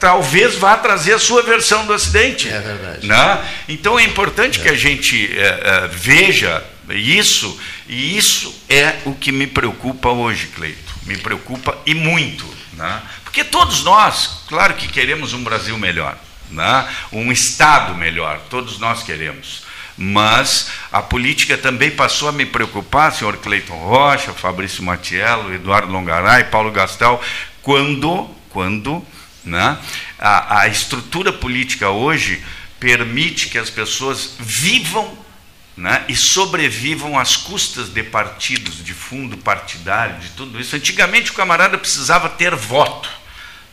talvez vá trazer a sua versão do acidente. É verdade. Né? Então é importante é. que a gente é, é, veja isso, e isso é o que me preocupa hoje, Cleito. Me preocupa e muito. Né? Porque todos nós, claro que queremos um Brasil melhor né? um Estado melhor, todos nós queremos. Mas a política também passou a me preocupar, senhor Cleiton Rocha, Fabrício Matiello, Eduardo Longaray, Paulo Gastal, quando, quando né, a, a estrutura política hoje permite que as pessoas vivam né, e sobrevivam às custas de partidos, de fundo partidário, de tudo isso. Antigamente o camarada precisava ter voto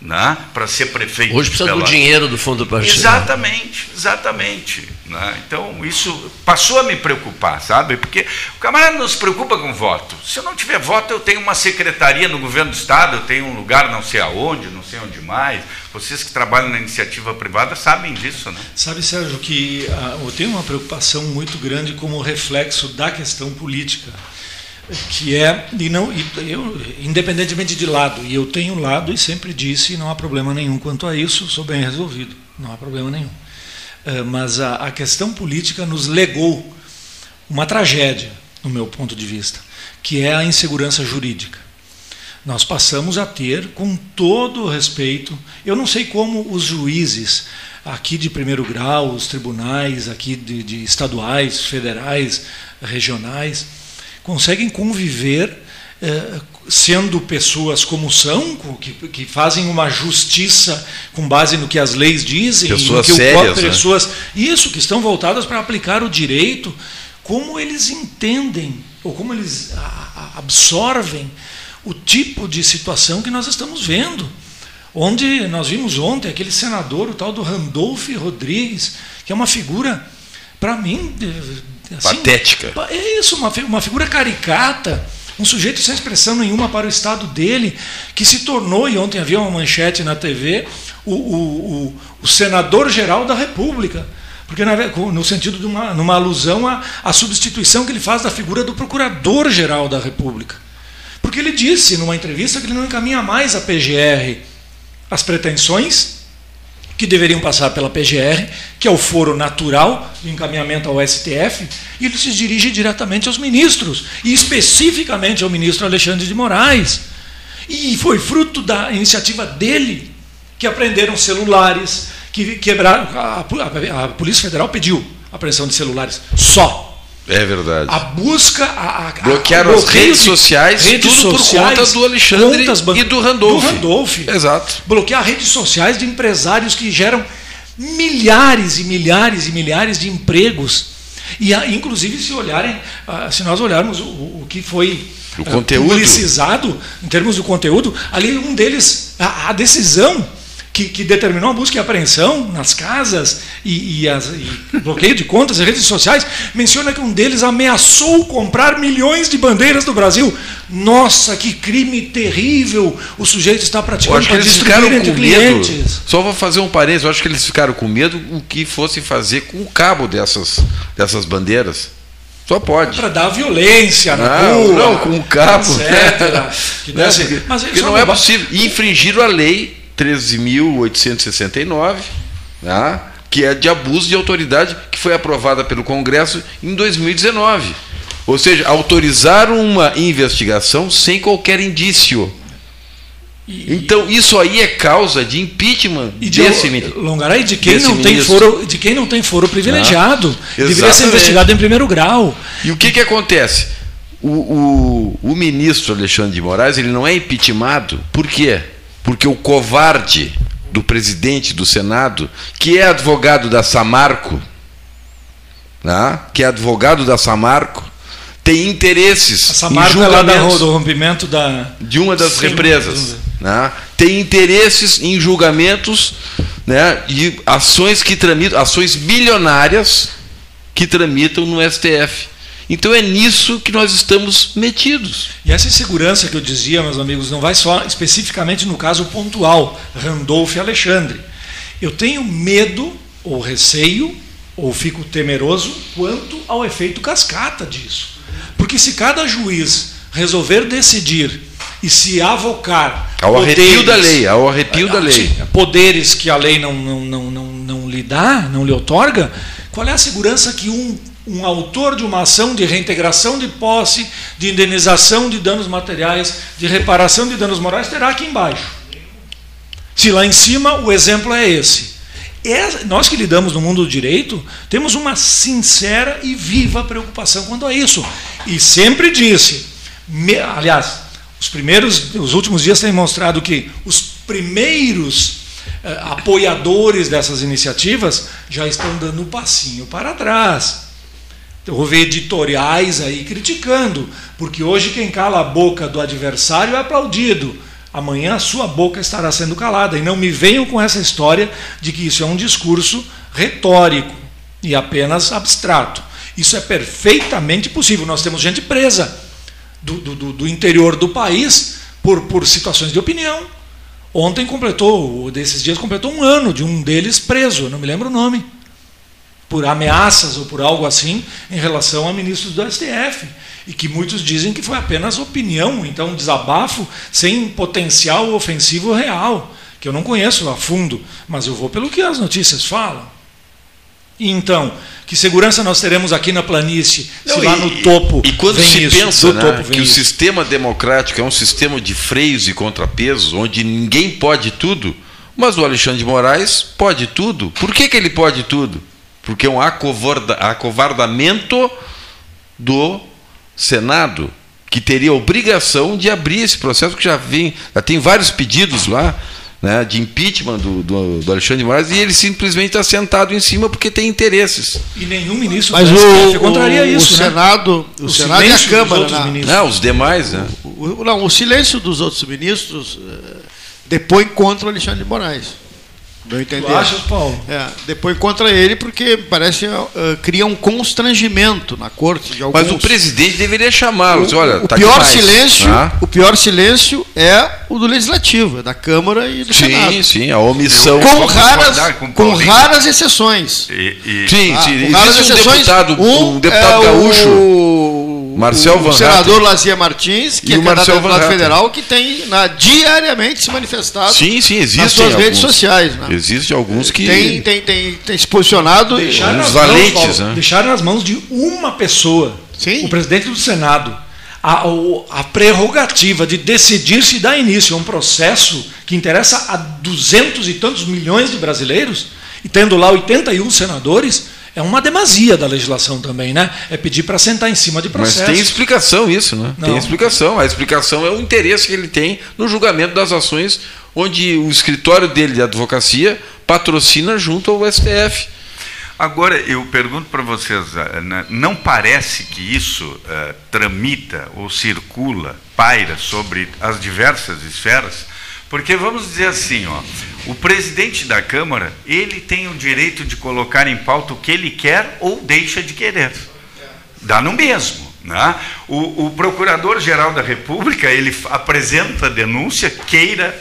né, para ser prefeito. Hoje precisa do dinheiro do fundo partidário. Exatamente, exatamente. Né? Então, isso passou a me preocupar, sabe? Porque o camarada não se preocupa com voto. Se eu não tiver voto, eu tenho uma secretaria no governo do Estado, eu tenho um lugar não sei aonde, não sei onde mais. Vocês que trabalham na iniciativa privada sabem disso, né? Sabe, Sérgio, que ah, eu tenho uma preocupação muito grande como reflexo da questão política que é e não eu, independentemente de lado e eu tenho lado e sempre disse não há problema nenhum quanto a isso sou bem resolvido não há problema nenhum. Uh, mas a, a, questão política nos legou uma tragédia no meu ponto de vista que é a insegurança jurídica. Nós passamos a ter com todo o respeito eu não sei como os juízes aqui de primeiro grau os tribunais aqui de, de estaduais federais regionais conseguem conviver eh, sendo pessoas como são, que, que, fazem uma justiça com base no que as leis dizem, pessoas que sérias, o né? pessoas isso que estão voltadas para aplicar o direito, como eles entendem ou como eles absorvem o tipo de situação que nós estamos vendo. Onde nós vimos ontem aquele senador, o tal do Randolph Rodrigues, que é uma figura, para mim, Assim, Patética. É isso, uma, uma figura caricata, um sujeito sem expressão nenhuma para o estado dele, que se tornou, e ontem havia uma manchete na TV, o, o, o, o senador-geral da República. Porque no sentido de uma numa alusão à, à substituição que ele faz da figura do procurador-geral da República. Porque ele disse numa entrevista que ele não encaminha mais a PGR as pretensões que deveriam passar pela PGR, que é o foro natural de encaminhamento ao STF, e ele se dirige diretamente aos ministros, e especificamente ao ministro Alexandre de Moraes. E foi fruto da iniciativa dele que apreenderam celulares, que quebraram. A, a, a Polícia Federal pediu apreensão de celulares só. É verdade. A busca. A, a, Bloquearam as redes sociais, redes tudo sociais, por conta do Alexandre e do Randolph. Do Randolph. Exato. Bloquear redes sociais de empresários que geram milhares e milhares e milhares de empregos. E inclusive se olharem, ah, se nós olharmos o, o que foi o conteúdo. publicizado em termos do conteúdo, ali um deles, a, a decisão que, que, determinou a busca e apreensão nas casas e, e, as, e bloqueio de contas e redes sociais, menciona que um deles ameaçou comprar milhões de bandeiras do Brasil. Nossa, que crime terrível o sujeito está praticando para distribuir entre clientes. Medo. Só vou fazer um parênteses, eu acho que eles ficaram com medo o que fosse fazer com o cabo dessas, dessas bandeiras. Só pode. É para dar violência na não, rua. Não, com o cabo. Etc. que não, porque, mas porque não é possível. E infringiram a lei 13.869, né, que é de abuso de autoridade, que foi aprovada pelo Congresso em 2019. Ou seja, autorizaram uma investigação sem qualquer indício. E, então isso aí é causa de impeachment e de, desse Longaray, de quem não tem foro, de quem não tem foro privilegiado, ah, deveria ser investigado em primeiro grau. E o que que acontece? O, o, o ministro Alexandre de Moraes ele não é impeachmentado, por quê? Porque o covarde do presidente do Senado, que é advogado da Samarco, né? que é advogado da Samarco, tem interesses. A Samarco é lá do rompimento da. De uma das Sim, represas. Né? Tem interesses em julgamentos né, de ações que tramitam, ações bilionárias que tramitam no STF. Então é nisso que nós estamos metidos. E essa insegurança que eu dizia, meus amigos, não vai só especificamente no caso pontual, Randolph e Alexandre. Eu tenho medo ou receio ou fico temeroso quanto ao efeito cascata disso. Porque se cada juiz resolver decidir e se avocar ao poderes, arrepio da lei, ao arrepio da lei, sim, poderes que a lei não, não, não, não, não lhe dá, não lhe otorga, qual é a segurança que um um autor de uma ação de reintegração de posse, de indenização de danos materiais, de reparação de danos morais, terá aqui embaixo. Se lá em cima o exemplo é esse. É, nós que lidamos no mundo do direito temos uma sincera e viva preocupação quanto a isso. E sempre disse, me, aliás, os primeiros, os últimos dias têm mostrado que os primeiros eh, apoiadores dessas iniciativas já estão dando um passinho para trás. Houve editoriais aí criticando, porque hoje quem cala a boca do adversário é aplaudido. Amanhã a sua boca estará sendo calada. E não me venham com essa história de que isso é um discurso retórico e apenas abstrato. Isso é perfeitamente possível. Nós temos gente presa do, do, do interior do país por, por situações de opinião. Ontem completou, desses dias completou um ano de um deles preso, não me lembro o nome por ameaças ou por algo assim em relação a ministros do STF. E que muitos dizem que foi apenas opinião, então um desabafo sem potencial ofensivo real, que eu não conheço a fundo, mas eu vou pelo que as notícias falam. E então, que segurança nós teremos aqui na planície, não, se lá no topo. E quando se isso, pensa né, que isso. o sistema democrático é um sistema de freios e contrapesos, onde ninguém pode tudo, mas o Alexandre de Moraes pode tudo. Por que, que ele pode tudo? Porque é um acovarda, acovardamento do Senado, que teria a obrigação de abrir esse processo, que já vem, já tem vários pedidos lá, né, de impeachment do, do, do, Alexandre de Moraes, e ele simplesmente está sentado em cima porque tem interesses. E nenhum ministro Mas o, contraria isso. O né? Senado, o, o Senado e a Câmara. Não, né? os demais. Né? O, não, o silêncio dos outros ministros eh, depõe contra o Alexandre de Moraes. Meu entender. Tu achas, Paulo? É, depois contra ele, porque parece uh, cria um constrangimento na corte. De alguns... Mas o presidente deveria chamá-los. Olha, o tá pior demais. silêncio, ah. o pior silêncio é o do legislativo, é da Câmara e do sim, Senado. Sim, sim, a omissão. Com raras, com, com raras exceções. E, e... Sim, sim. Ah, raras exceções. Um deputado, um, um deputado é gaúcho. O Marcel o, o senador Lazia Martins, que e é candidato deputado federal, que tem na, diariamente se manifestado sim, sim, nas suas alguns, redes sociais. Né? Existem alguns que. Tem, tem, tem, tem se posicionado. Deixaram uns valentes. Mãos, né? Deixaram nas mãos de uma pessoa, sim. o presidente do Senado. A, a, prerrogativa de decidir se dá início a um processo que interessa a duzentos e tantos milhões de brasileiros, e tendo lá 81 senadores, é uma demasia da legislação também, né? É pedir para sentar em cima de processo. Mas tem explicação isso, né? Não. Tem explicação. A explicação é o interesse que ele tem no julgamento das ações onde o escritório dele de advocacia patrocina junto ao STF. Agora, eu pergunto para vocês, eh, né, não parece que isso uh, tramita ou circula, paira sobre as diversas esferas? Porque vamos dizer assim, ó, O presidente da Câmara, ele tem o direito de colocar em pauta o que ele quer ou deixa de querer. Dá no mesmo. Né? O, o Procurador-Geral da República, ele apresenta a denúncia, queira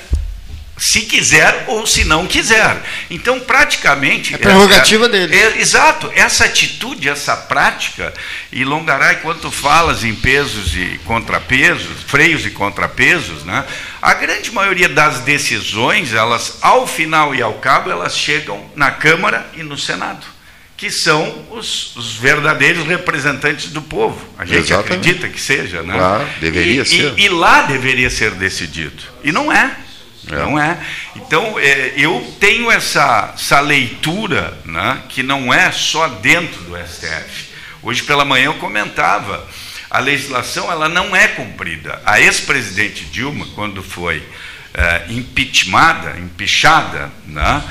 se quiser ou se não quiser. Então, praticamente. É prerrogativa é, dele. É, exato. Essa atitude, essa prática, e Longaray, quando falas em pesos e contrapesos, freios e contrapesos, né, a grande maioria das decisões, elas, ao final e ao cabo, elas chegam na Câmara e no Senado. Que são os, os verdadeiros representantes do povo. A gente Exatamente. acredita que seja, né? Claro, deveria e, ser. E, e lá deveria ser decidido. E não é. É. Não é? Então, é, eu tenho essa, essa leitura né, que não é só dentro do STF. Hoje pela manhã eu comentava, a legislação ela não é cumprida. A ex-presidente Dilma, quando foi é, impeachmentada, empichada, né,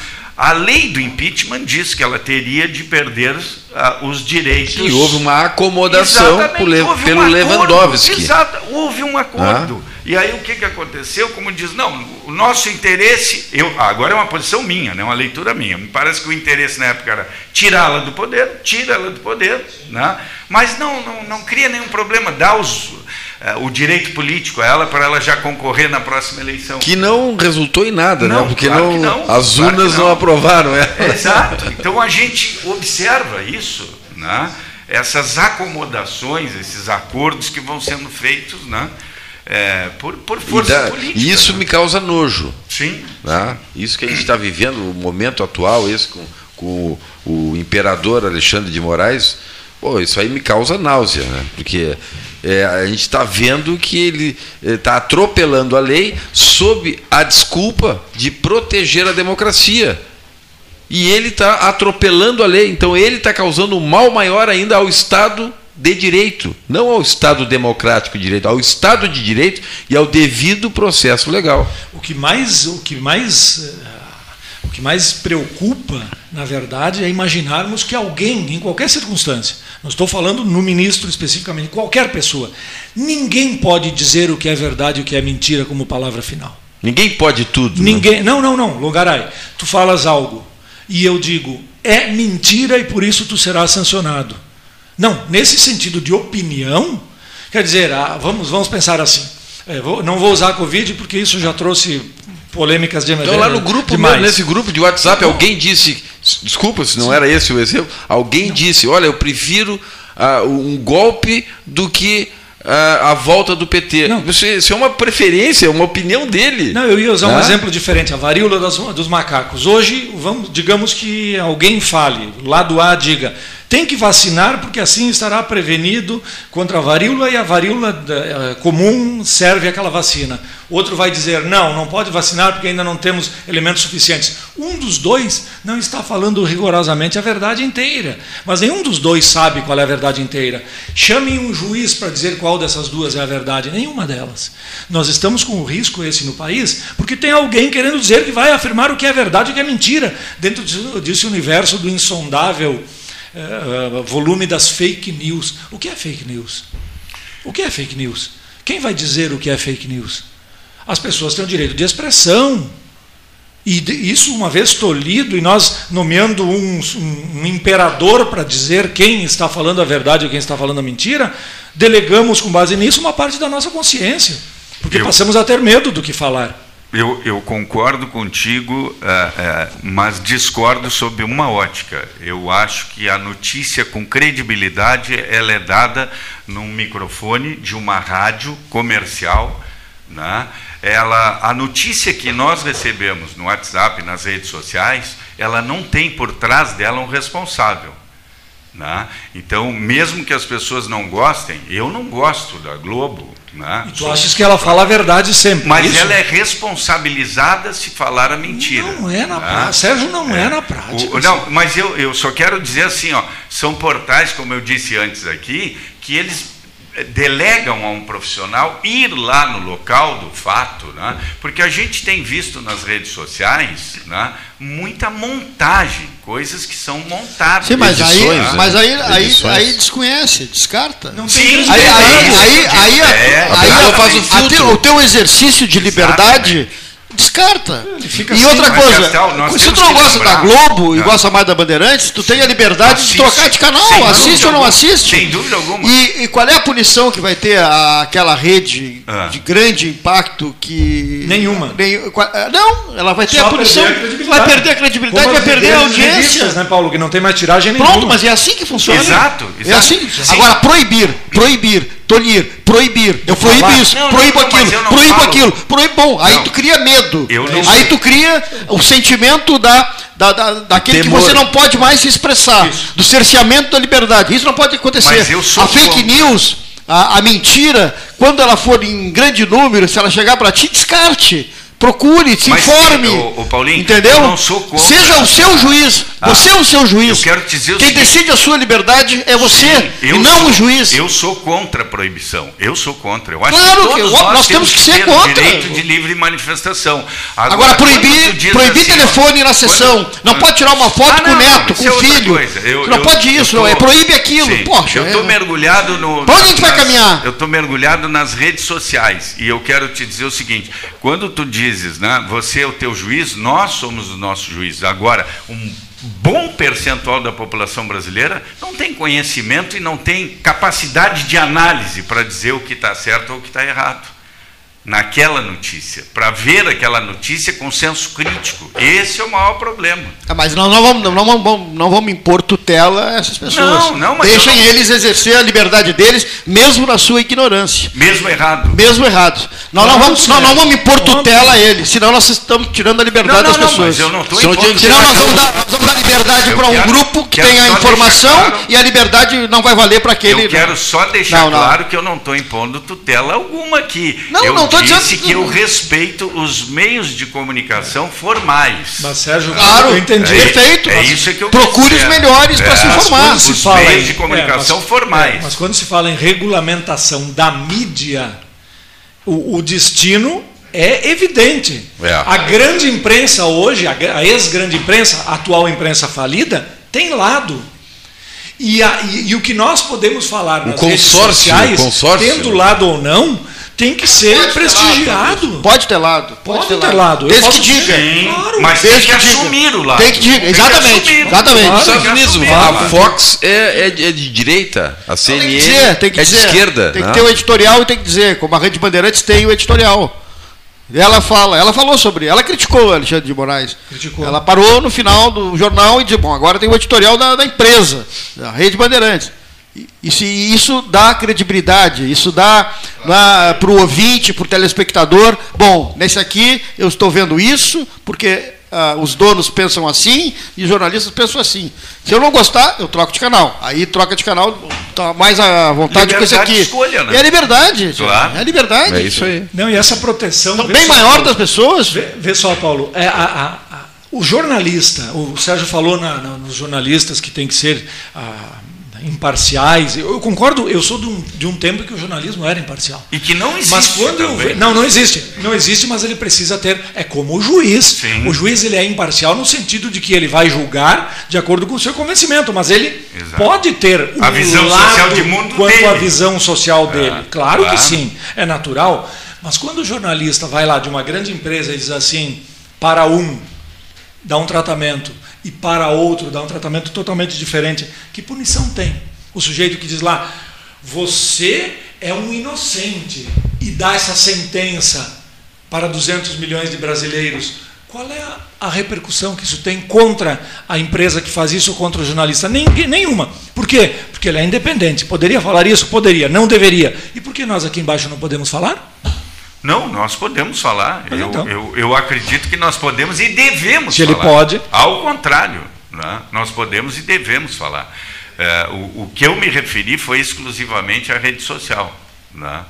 a lei do impeachment diz que ela teria de perder uh, os direitos. E houve uma acomodação houve pelo um Lewandowski. Exato, houve um acordo. Ah. E aí o que, que aconteceu? Como diz, não, o nosso interesse, eu, agora é uma posição minha, né, uma leitura minha. Me parece que o interesse na época era tirá-la do poder, tira ela do poder, né, mas não, não, não cria nenhum problema, dá os, uh, o direito político a ela para ela já concorrer na próxima eleição. Que não resultou em nada, né? não, né? Porque claro não, não, as claro urnas não. não. aprovaram ela. Exato. Então a gente observa isso, né? essas acomodações, esses acordos que vão sendo feitos, né? É, por, por força e política. E isso né? me causa nojo. Sim. Né? Isso que a gente está vivendo, o momento atual, esse com, com o, o, imperador Alexandre de Moraes, pô, isso aí me causa náusea, né? porque é, a gente está vendo que ele está atropelando a lei sob a desculpa de proteger a democracia. E ele está atropelando a lei, então ele está causando um mal maior ainda ao Estado de direito, não ao Estado democrático de direito, ao Estado de direito e ao devido processo legal. O que mais, o que mais, eh, o que mais preocupa, na verdade, é imaginarmos que alguém, em qualquer circunstância, não estou falando no ministro especificamente, qualquer pessoa, ninguém pode dizer o que é verdade e o que é mentira como palavra final. Ninguém pode tudo. Né? Ninguém, não, não, não, Lugarai. Tu falas algo e eu digo é mentira e por isso tu serás sancionado. Não, nesse sentido de opinião, quer dizer, ah, vamos, vamos pensar assim. É, vou, não vou usar a Covid porque isso já trouxe polêmicas de Então lá no grupo, mesmo, nesse grupo de WhatsApp, alguém disse, desculpa se não Sim. era esse o exemplo, alguém não. disse, olha, eu prefiro uh, um golpe do que uh, a volta do PT. Não. Isso, isso, é uma preferência, uma opinião dele. Não, eu ia usar ah? um exemplo diferente, a varíola das, dos macacos. Hoje, vamos, digamos que alguém fale, lado A diga, tem que vacinar porque assim estará prevenido contra a varíola e a varíola eh, comum serve aquela vacina. Outro vai dizer, não, não pode vacinar porque ainda não temos elementos suficientes. Um dos dois não está falando rigorosamente a verdade inteira, mas nenhum dos dois sabe qual é a verdade inteira. Chame um juiz para dizer qual dessas duas é a verdade, nenhuma delas. Nós estamos com o risco esse no país porque tem alguém querendo dizer que vai afirmar o que é verdade e o que é mentira, dentro desse universo do insondável uh, volume das fake news. O que é fake news? O que é fake news? Quem vai dizer o que é fake news? As pessoas têm o direito de expressão. E isso, uma vez tolhido, e nós nomeando um, um, um imperador para dizer quem está falando a verdade ou quem está falando a mentira, delegamos, com base nisso, uma parte da nossa consciência. Porque Eu... passamos a ter medo do que falar. Eu, eu, concordo contigo, uh, uh, mas discordo sob uma ótica. Eu acho que a notícia com credibilidade ela é dada num microfone de uma rádio comercial. Né? Ela, a notícia que nós recebemos no WhatsApp, nas redes sociais, ela não tem por trás dela um responsável. Né? Então, mesmo que as pessoas não gostem, eu não gosto da Globo. Né? E tu achas que ela fala a verdade sempre? Mas isso? ela é responsabilizada se falar a mentira. Não é na né? prática. Sérgio, não é, é na prática. O, não, mas eu, eu só quero dizer assim: ó, são portais, como eu disse antes aqui, que eles delegam a um profissional ir lá no local do fato, né? porque a gente tem visto nas redes sociais né, muita montagem, coisas que são montadas. Sim, mas Edições, aí, né? mas aí, aí, aí, desconhece, descarta. Não tem Sim, aí, aí, aí, aí, é, aí, aí, o, teu, o teu exercício de liberdade descarta. e assim, outra coisa, Castel, se tu não gosta lembrar, da Globo não. e gosta mais da Bandeirantes, tu tem a liberdade assiste, de trocar de canal, assiste ou não assiste. Sem dúvida alguma. E, e, qual é a punição que vai ter a, aquela rede ah. de grande impacto que. Nenhuma. Nem, eh, não, ela vai ter Só a punição. A vai perder a credibilidade, Como vai perder a audiência. Revistas, né, Paulo? Que não tem mais tiragem nenhuma. Pronto, mas é assim que funciona. Exato. exato. É assim. Sim. Agora, proibir, proibir tolir, proibir. Eu proíbo isso, não, proíbo não, aquilo, proíbo falo. aquilo, proíbo. Bom, aí tu cria medo. aí tu cria o sentimento da, da, da daquele que você não pode mais se expressar, isso. do cerceamento da liberdade. Isso não pode acontecer. a fake news, a, a mentira, quando ela for em grande número, se ela chegar para ti, descarte procure, se Mas, informe. O, o Paulinho, entendeu? Eu não sou contra. Seja o seu juiz. Ah, você é o seu juiz. Eu quero dizer Quem seguinte, decide a sua liberdade é você sim, e não sou, o juiz. Eu sou contra a proibição. Eu sou contra. Eu acho claro, que todos nós, nós temos que ser contra. direito de livre manifestação. Agora, Agora proibir, proibir assim, telefone na sessão. Quando, não pode tirar uma foto ah, com o neto, com o é filho. Eu, não eu, pode isso, tô, não é proíbe aquilo. Sim, Poxa, eu estou é... mergulhado no. Para onde a gente vai caminhar? Eu estou mergulhado nas redes sociais e eu quero te dizer o seguinte: quando tu dizes, né, você é o teu juiz, nós somos o nosso juiz. Agora, um bom percentual da população brasileira não tem conhecimento e não tem capacidade de análise para dizer o que está certo ou o que está errado naquela notícia, para ver aquela notícia com senso crítico. Esse é o maior problema. Ah, mas nós não vamos, não, vamos, não vamos impor tutela a essas pessoas. Não, não, mas Deixem não... eles exercer a liberdade deles, mesmo na sua ignorância. Mesmo errado. Mesmo errado. Nós não, não vamos, nós não vamos impor tutela a eles, senão nós estamos tirando a liberdade das pessoas. Mas eu não estou Senão nós vamos, dar, nós vamos dar liberdade para um grupo que tem a informação claro, e a liberdade não vai valer para aquele. Eu quero só deixar claro que eu não estou impondo tutela alguma aqui. Não, eu não estou disse que eu respeito os meios de comunicação formais. Mas Sérgio, claro, eu entendi. É, Perfeito. É isso que eu Procure os melhores é, para se informar. Se os meios em, de comunicação é, mas, formais. É, mas quando se fala em regulamentação da mídia, o, o destino é evidente. É. A grande imprensa hoje, a ex-grande imprensa, a atual imprensa falida, tem lado. E, a, e, e, o que nós podemos falar nas redes sociais, tendo lado ou não, tem que ser pode prestigiado. Ter pode ter lado. Pode, pode ter, ter lado. Desde que diga. claro. Mas desde que, que assumir o lado. Tem que diga. Exatamente. Que exatamente. Nos Estados Unidos, a Fox é, é, é, de direita, a CNN tem que dizer, tem que é dizer. de esquerda. Tem que né? ter o editorial e tem que dizer, como a Rede Bandeirantes tem o editorial. Ela fala, ela falou sobre, ela criticou o Alexandre de Moraes. Criticou. Ela parou no final do jornal e disse, bom, agora tem o editorial da, da empresa, da Rede Bandeirantes. E se isso dá credibilidade, isso dá para o ouvinte, para o telespectador, bom, nesse aqui eu estou vendo isso, porque ah, os donos pensam assim e os jornalistas pensam assim. Se eu não gostar, eu troco de canal. Aí troca de canal, tá mais à vontade com esse aqui. Escolha, né? É a liberdade. Claro. É a liberdade. É isso aí. Não, e essa proteção. Então, bem maior Paulo, das pessoas. Vê, vê só, Paulo, é, a, a, a, o jornalista, o Sérgio falou na, na, nos jornalistas que tem que ser. Ah, imparciais. Eu, concordo, eu sou de um, de um tempo que o jornalismo era imparcial. E que não existe. Mas quando também. não, não existe. Não existe, mas ele precisa ter. É como o juiz. Sim. O juiz ele é imparcial no sentido de que ele vai julgar de acordo com o seu convencimento, mas ele Exato. pode ter a visão lado social de mundo quanto dele. a visão social ah, dele. Claro, claro que sim, é natural. Mas quando o jornalista vai lá de uma grande empresa e diz assim, para um, dá um tratamento, e para outro dá um tratamento totalmente diferente, que punição tem? O sujeito que diz lá, você é um inocente e dá essa sentença para 200 milhões de brasileiros. Qual é a, repercussão que isso tem contra a empresa que faz isso, contra o jornalista? Nem, nenhuma. Por quê? Porque ele é independente. Poderia falar isso? Poderia. Não deveria. E por que nós aqui embaixo não podemos falar? Não, nós podemos falar. Eu, então. eu, eu, acredito que nós podemos e devemos Se falar. ele pode. Ao contrário, né? nós podemos e devemos falar. É, o, o, que eu me referi foi exclusivamente à rede social. Né?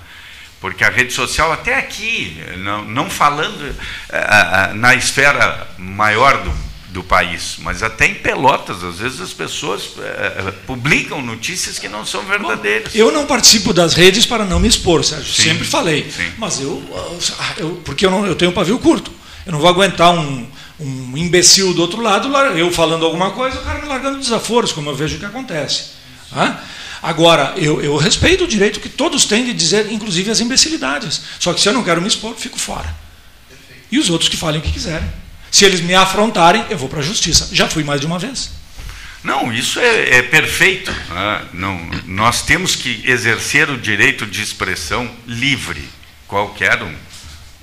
Porque a rede social, até aqui, não, não falando é, na esfera maior do, do país, mas até em Pelotas, às vezes as pessoas é, publicam notícias que não são verdadeiras. Eu não participo das redes para não me expor, Sérgio. Sim, Sempre falei. Sim. Mas eu, eu porque eu, não, eu tenho um pavio curto. Eu não vou aguentar um, um imbecil do outro lado, eu falando alguma coisa, o cara me largando desaforos, como eu vejo que acontece. Agora, eu, eu respeito o direito que todos têm de dizer, inclusive as imbecilidades. Só que se eu não quero me expor, fico fora. E os outros que falem o que quiserem. Se eles me afrontarem, eu vou para a justiça. Já fui mais de uma vez. Não, isso é, é perfeito. Né? Não, nós temos que exercer o direito de expressão livre, qualquer um.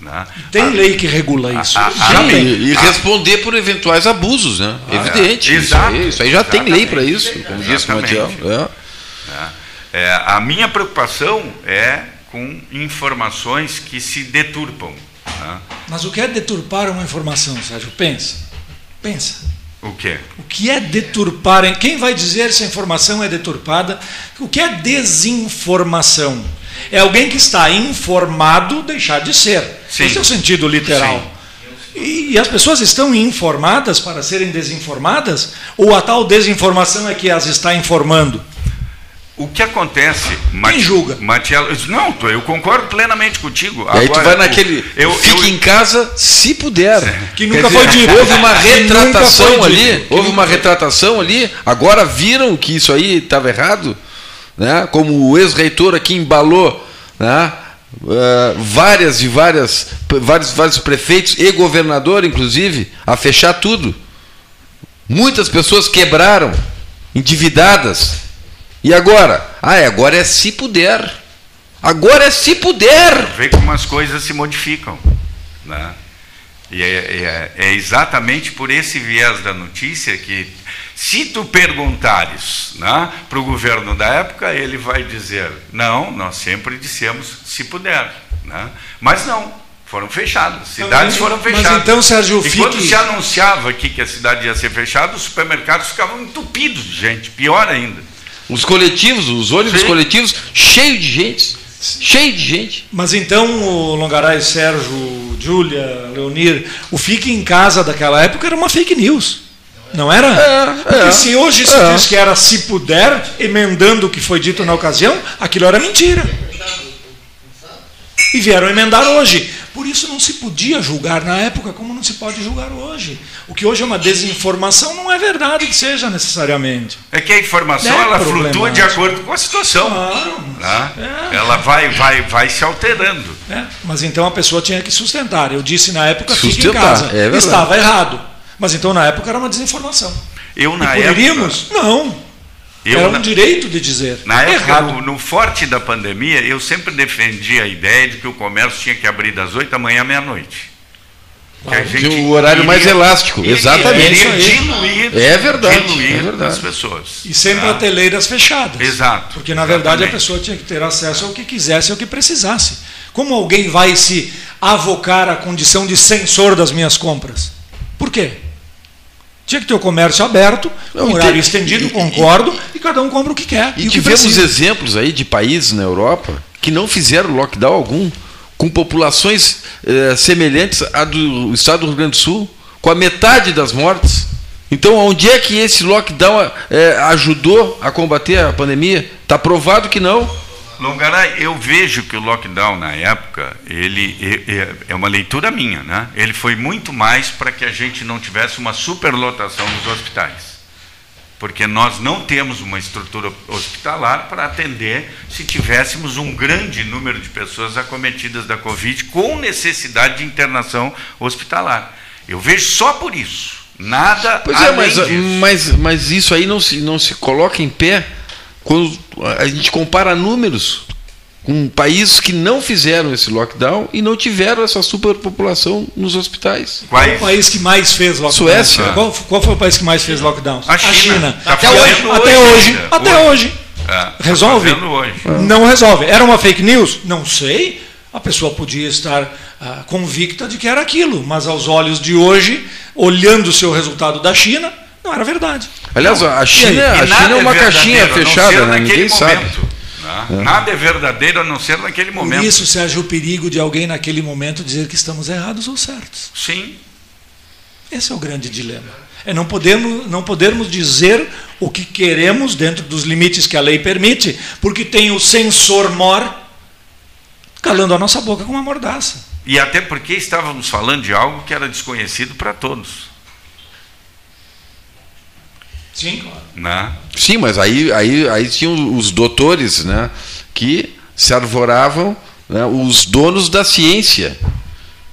Né? Tem a, lei que regula isso. A, a, e, e responder por eventuais abusos, né? Ah, Evidente. É, isso, aí, isso, aí, já tem lei para isso, como disse o Matiel. É. É. é. a minha preocupação é com informações que se deturpam. Né? Mas o que é deturpar uma informação, Sérgio? Pensa. Pensa. O quê? O que é deturpar? Quem vai dizer se a informação é deturpada? O que é desinformação? É alguém que está informado deixar de ser. Sim. Esse é o sentido literal. E, e as pessoas estão informadas para serem desinformadas? Ou a tal desinformação é que as está informando? O que acontece, Quem julga? Matiello, não, eu concordo plenamente contigo. E aí tu vai naquele. Eu, fique eu, em casa se puder. Que nunca foi dito. Houve uma retratação ali. Houve uma retratação ali. Agora viram que isso aí estava errado. Né? Como o ex-reitor aqui embalou. Né? Uh, várias e várias, vários, vários prefeitos e governador, inclusive, a fechar tudo. Muitas pessoas quebraram, endividadas e agora? Ah, é, agora é se puder. Agora é se puder. Vê como as coisas se modificam. Né? E é, é, é, exatamente por esse viés da notícia que, se tu perguntares né, para o governo da época, ele vai dizer: não, nós sempre dissemos se puder. Né? Mas não, foram fechadas. Cidades foram fechadas. Mas então, Sérgio, e fique... quando se anunciava aqui que a cidade ia ser fechada, os supermercados ficavam entupidos de gente, pior ainda. Os coletivos, os ônibus Sim. coletivos, cheio de gente. Cheio de gente. Mas então, o Longaray, Sérgio, Júlia, Leonir, o fique em casa daquela época era uma fake news. Não era? É, Porque é, se hoje se é. diz que era se puder, emendando o que foi dito na ocasião, aquilo era mentira. E vieram emendar hoje. Por isso não se podia julgar na época como não se pode julgar hoje. O que hoje é uma desinformação não é verdade que seja necessariamente. É que a informação é ela flutua de acordo com a situação. Claro. Né? É. Ela vai, vai, vai se alterando. É. Mas então a pessoa tinha que sustentar. Eu disse na época fique em casa. É Estava errado. Mas então na época era uma desinformação. Eu na e poderíamos? Época... Não. Eu, Era um na, direito de dizer. Na época, no, no, forte da pandemia, eu sempre defendi a ideia de que o comércio tinha que abrir das 8 da manhã à meia-noite. Ah, o horário iria, mais elástico, exatamente. Iria diluir, é verdade, diluir é verdade. as pessoas. E sem tá? prateleiras fechadas. Exato. Porque, na exatamente. verdade, a pessoa tinha que ter acesso ao que quisesse, ao que precisasse. Como alguém vai se avocar à condição de censor das minhas compras? Por quê? Tinha que ter o comércio aberto, um horário estendido, e, concordo, e, e, cada um compra o que quer. E, e tivemos exemplos aí de países na Europa que não fizeram lockdown algum, com populações eh, semelhantes à do estado do Rio Grande do Sul, com a metade das mortes. Então, onde é que esse lockdown eh, ajudou a combater a pandemia? Está provado que não. Longaray, eu vejo que o lockdown na época, ele é, uma leitura minha, né? Ele foi muito mais para que a gente não tivesse uma superlotação nos hospitais. Porque nós não temos uma estrutura hospitalar para atender se tivéssemos um grande número de pessoas acometidas da Covid com necessidade de internação hospitalar. Eu vejo só por isso. Nada Pois é, mas, mas, mas isso aí não se, não se coloca em pé quando a gente compara números com países que não fizeram esse lockdown e não tiveram essa superpopulação nos hospitais. Qual é o país que mais fez lockdown? Suécia. Ah. Qual, qual, foi o país que mais fez lockdown? A China. A China. Tá até, hoje, hoje, até hoje. Até hoje. hoje. É, tá resolve? Hoje. Não resolve. Era uma fake news? Não sei. A pessoa podia estar ah, convicta de que era aquilo, mas aos olhos de hoje, olhando o seu resultado da China, não era verdade. Aliás, a China, a China é uma caixinha fechada, né? ninguém sabe. Né? É. Nada é verdadeiro a não ser naquele momento. Por isso, Sérgio, o perigo de alguém naquele momento dizer que estamos errados ou certos. Sim. Esse é o grande dilema. É não podermos, não podermos dizer o que queremos dentro dos limites que a lei permite, porque tem o censor mor calando a nossa boca com uma mordaça. E até porque estávamos falando de algo que era desconhecido para todos. Sim, claro. Né? Sim, mas aí, aí, aí tinham os doutores né, que se arvoravam, né, os donos da ciência,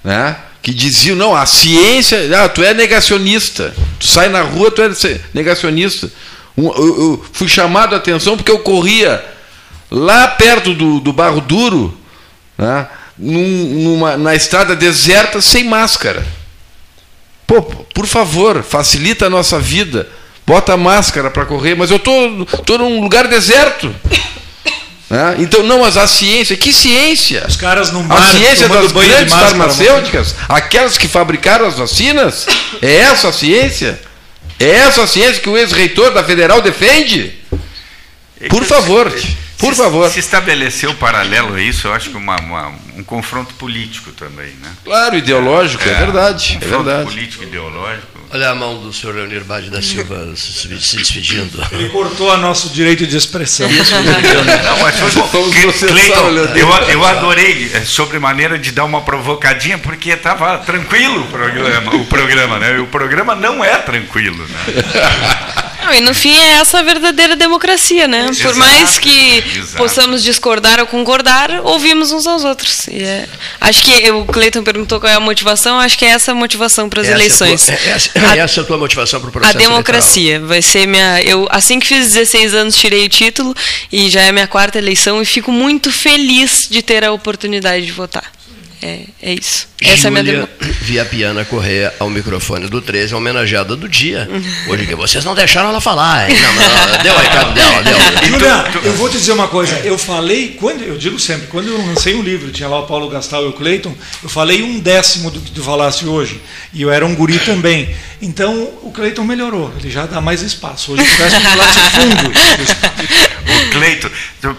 né, que diziam, não, a ciência, ah, tu é negacionista, tu sai na rua, tu é negacionista. eu, eu fui chamado a atenção porque eu corria lá perto do, do Barro Duro, né, numa, na estrada deserta, sem máscara. Pô, por favor, facilita a nossa vida. Bota máscara para correr, mas eu tô, tô num lugar deserto. Né? Então, não, mas a ciência, que ciência? Os caras não A ciência das grandes farmacêuticas, aquelas que fabricaram as vacinas, é essa a ciência? É essa a ciência que o ex-reitor da Federal defende? É Por favor. Por se, favor. Se estabeleceu paralelo a isso, eu acho que uma, uma, um confronto político também, né? Claro, ideológico, é, é verdade. Um é verdade. político ideológico. Olha a mão do senhor Leonir Bade da Silva se, despedindo. Ele cortou a nosso direito de expressão. Isso, não, mas foi bom. Cleiton, eu, eu adorei, é, sobre maneira de dar uma provocadinha, porque estava tranquilo o programa, o programa, né? O programa não é tranquilo, né? Não, e no fim é essa a verdadeira democracia, né? Exato, Por mais que exato. possamos discordar ou concordar, ouvimos uns aos outros. E é, acho que o Cleiton perguntou qual é a motivação, acho que é essa a motivação para as eleições. É, essa, a, essa é a tua motivação para o processo A democracia. Eleitoral. Vai ser minha. Eu, assim que fiz 16 anos, tirei o título e já é minha quarta eleição e fico muito feliz de ter a oportunidade de votar. É, é isso. Essa Júlia é a minha Via Piana Correia ao microfone do 13, homenageada do dia. Hoje que vocês não deixaram ela falar. Não, não, deu o recado dela, deu. Júlia, eu vou te dizer uma coisa. Eu falei, quando, eu digo sempre, quando eu lancei um livro, tinha lá o Paulo Gastal e o Cleiton, eu falei um décimo do que tu falasse hoje. E eu era um guri também. Então o Cleiton melhorou, ele já dá mais espaço. Hoje eu peço um latifúndio. O Cleiton,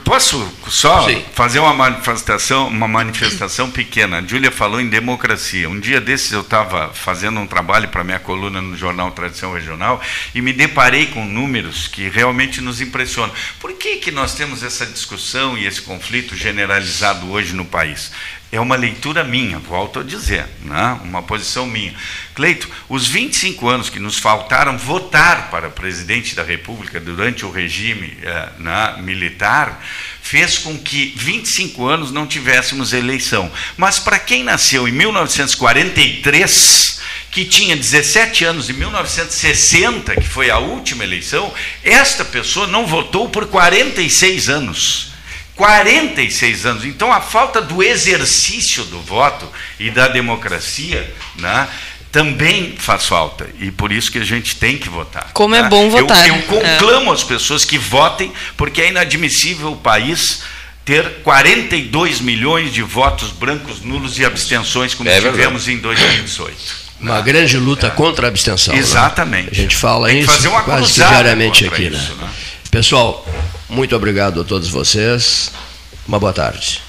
posso só Sim. fazer uma manifestação, uma manifestação pequena? A Júlia falou em democracia. Um dia desses eu estava fazendo um trabalho para minha coluna no jornal Tradição Regional e me deparei com números que realmente nos impressionam. Por que, que nós temos essa discussão e esse conflito generalizado hoje no país? É uma leitura minha, volto a dizer, né? uma posição minha. Cleito, os 25 anos que nos faltaram votar para presidente da República durante o regime eh, né, militar, fez com que 25 anos não tivéssemos eleição. Mas para quem nasceu em 1943, que tinha 17 anos em 1960, que foi a última eleição, esta pessoa não votou por 46 anos. 46 anos. Então, a falta do exercício do voto e da democracia né, também faz falta. E por isso que a gente tem que votar. Como é né? é bom votar. Eu, eu conclamo é. as pessoas que votem, porque é inadmissível o país ter 42 milhões de votos brancos, nulos e abstenções, como é tivemos em 2018. Uma né? grande luta é. contra a abstenção. Né? Exatamente. Né? A gente fala isso quase diariamente aqui. Né? Isso, né? Pessoal, muito obrigado a todos vocês. Uma boa tarde.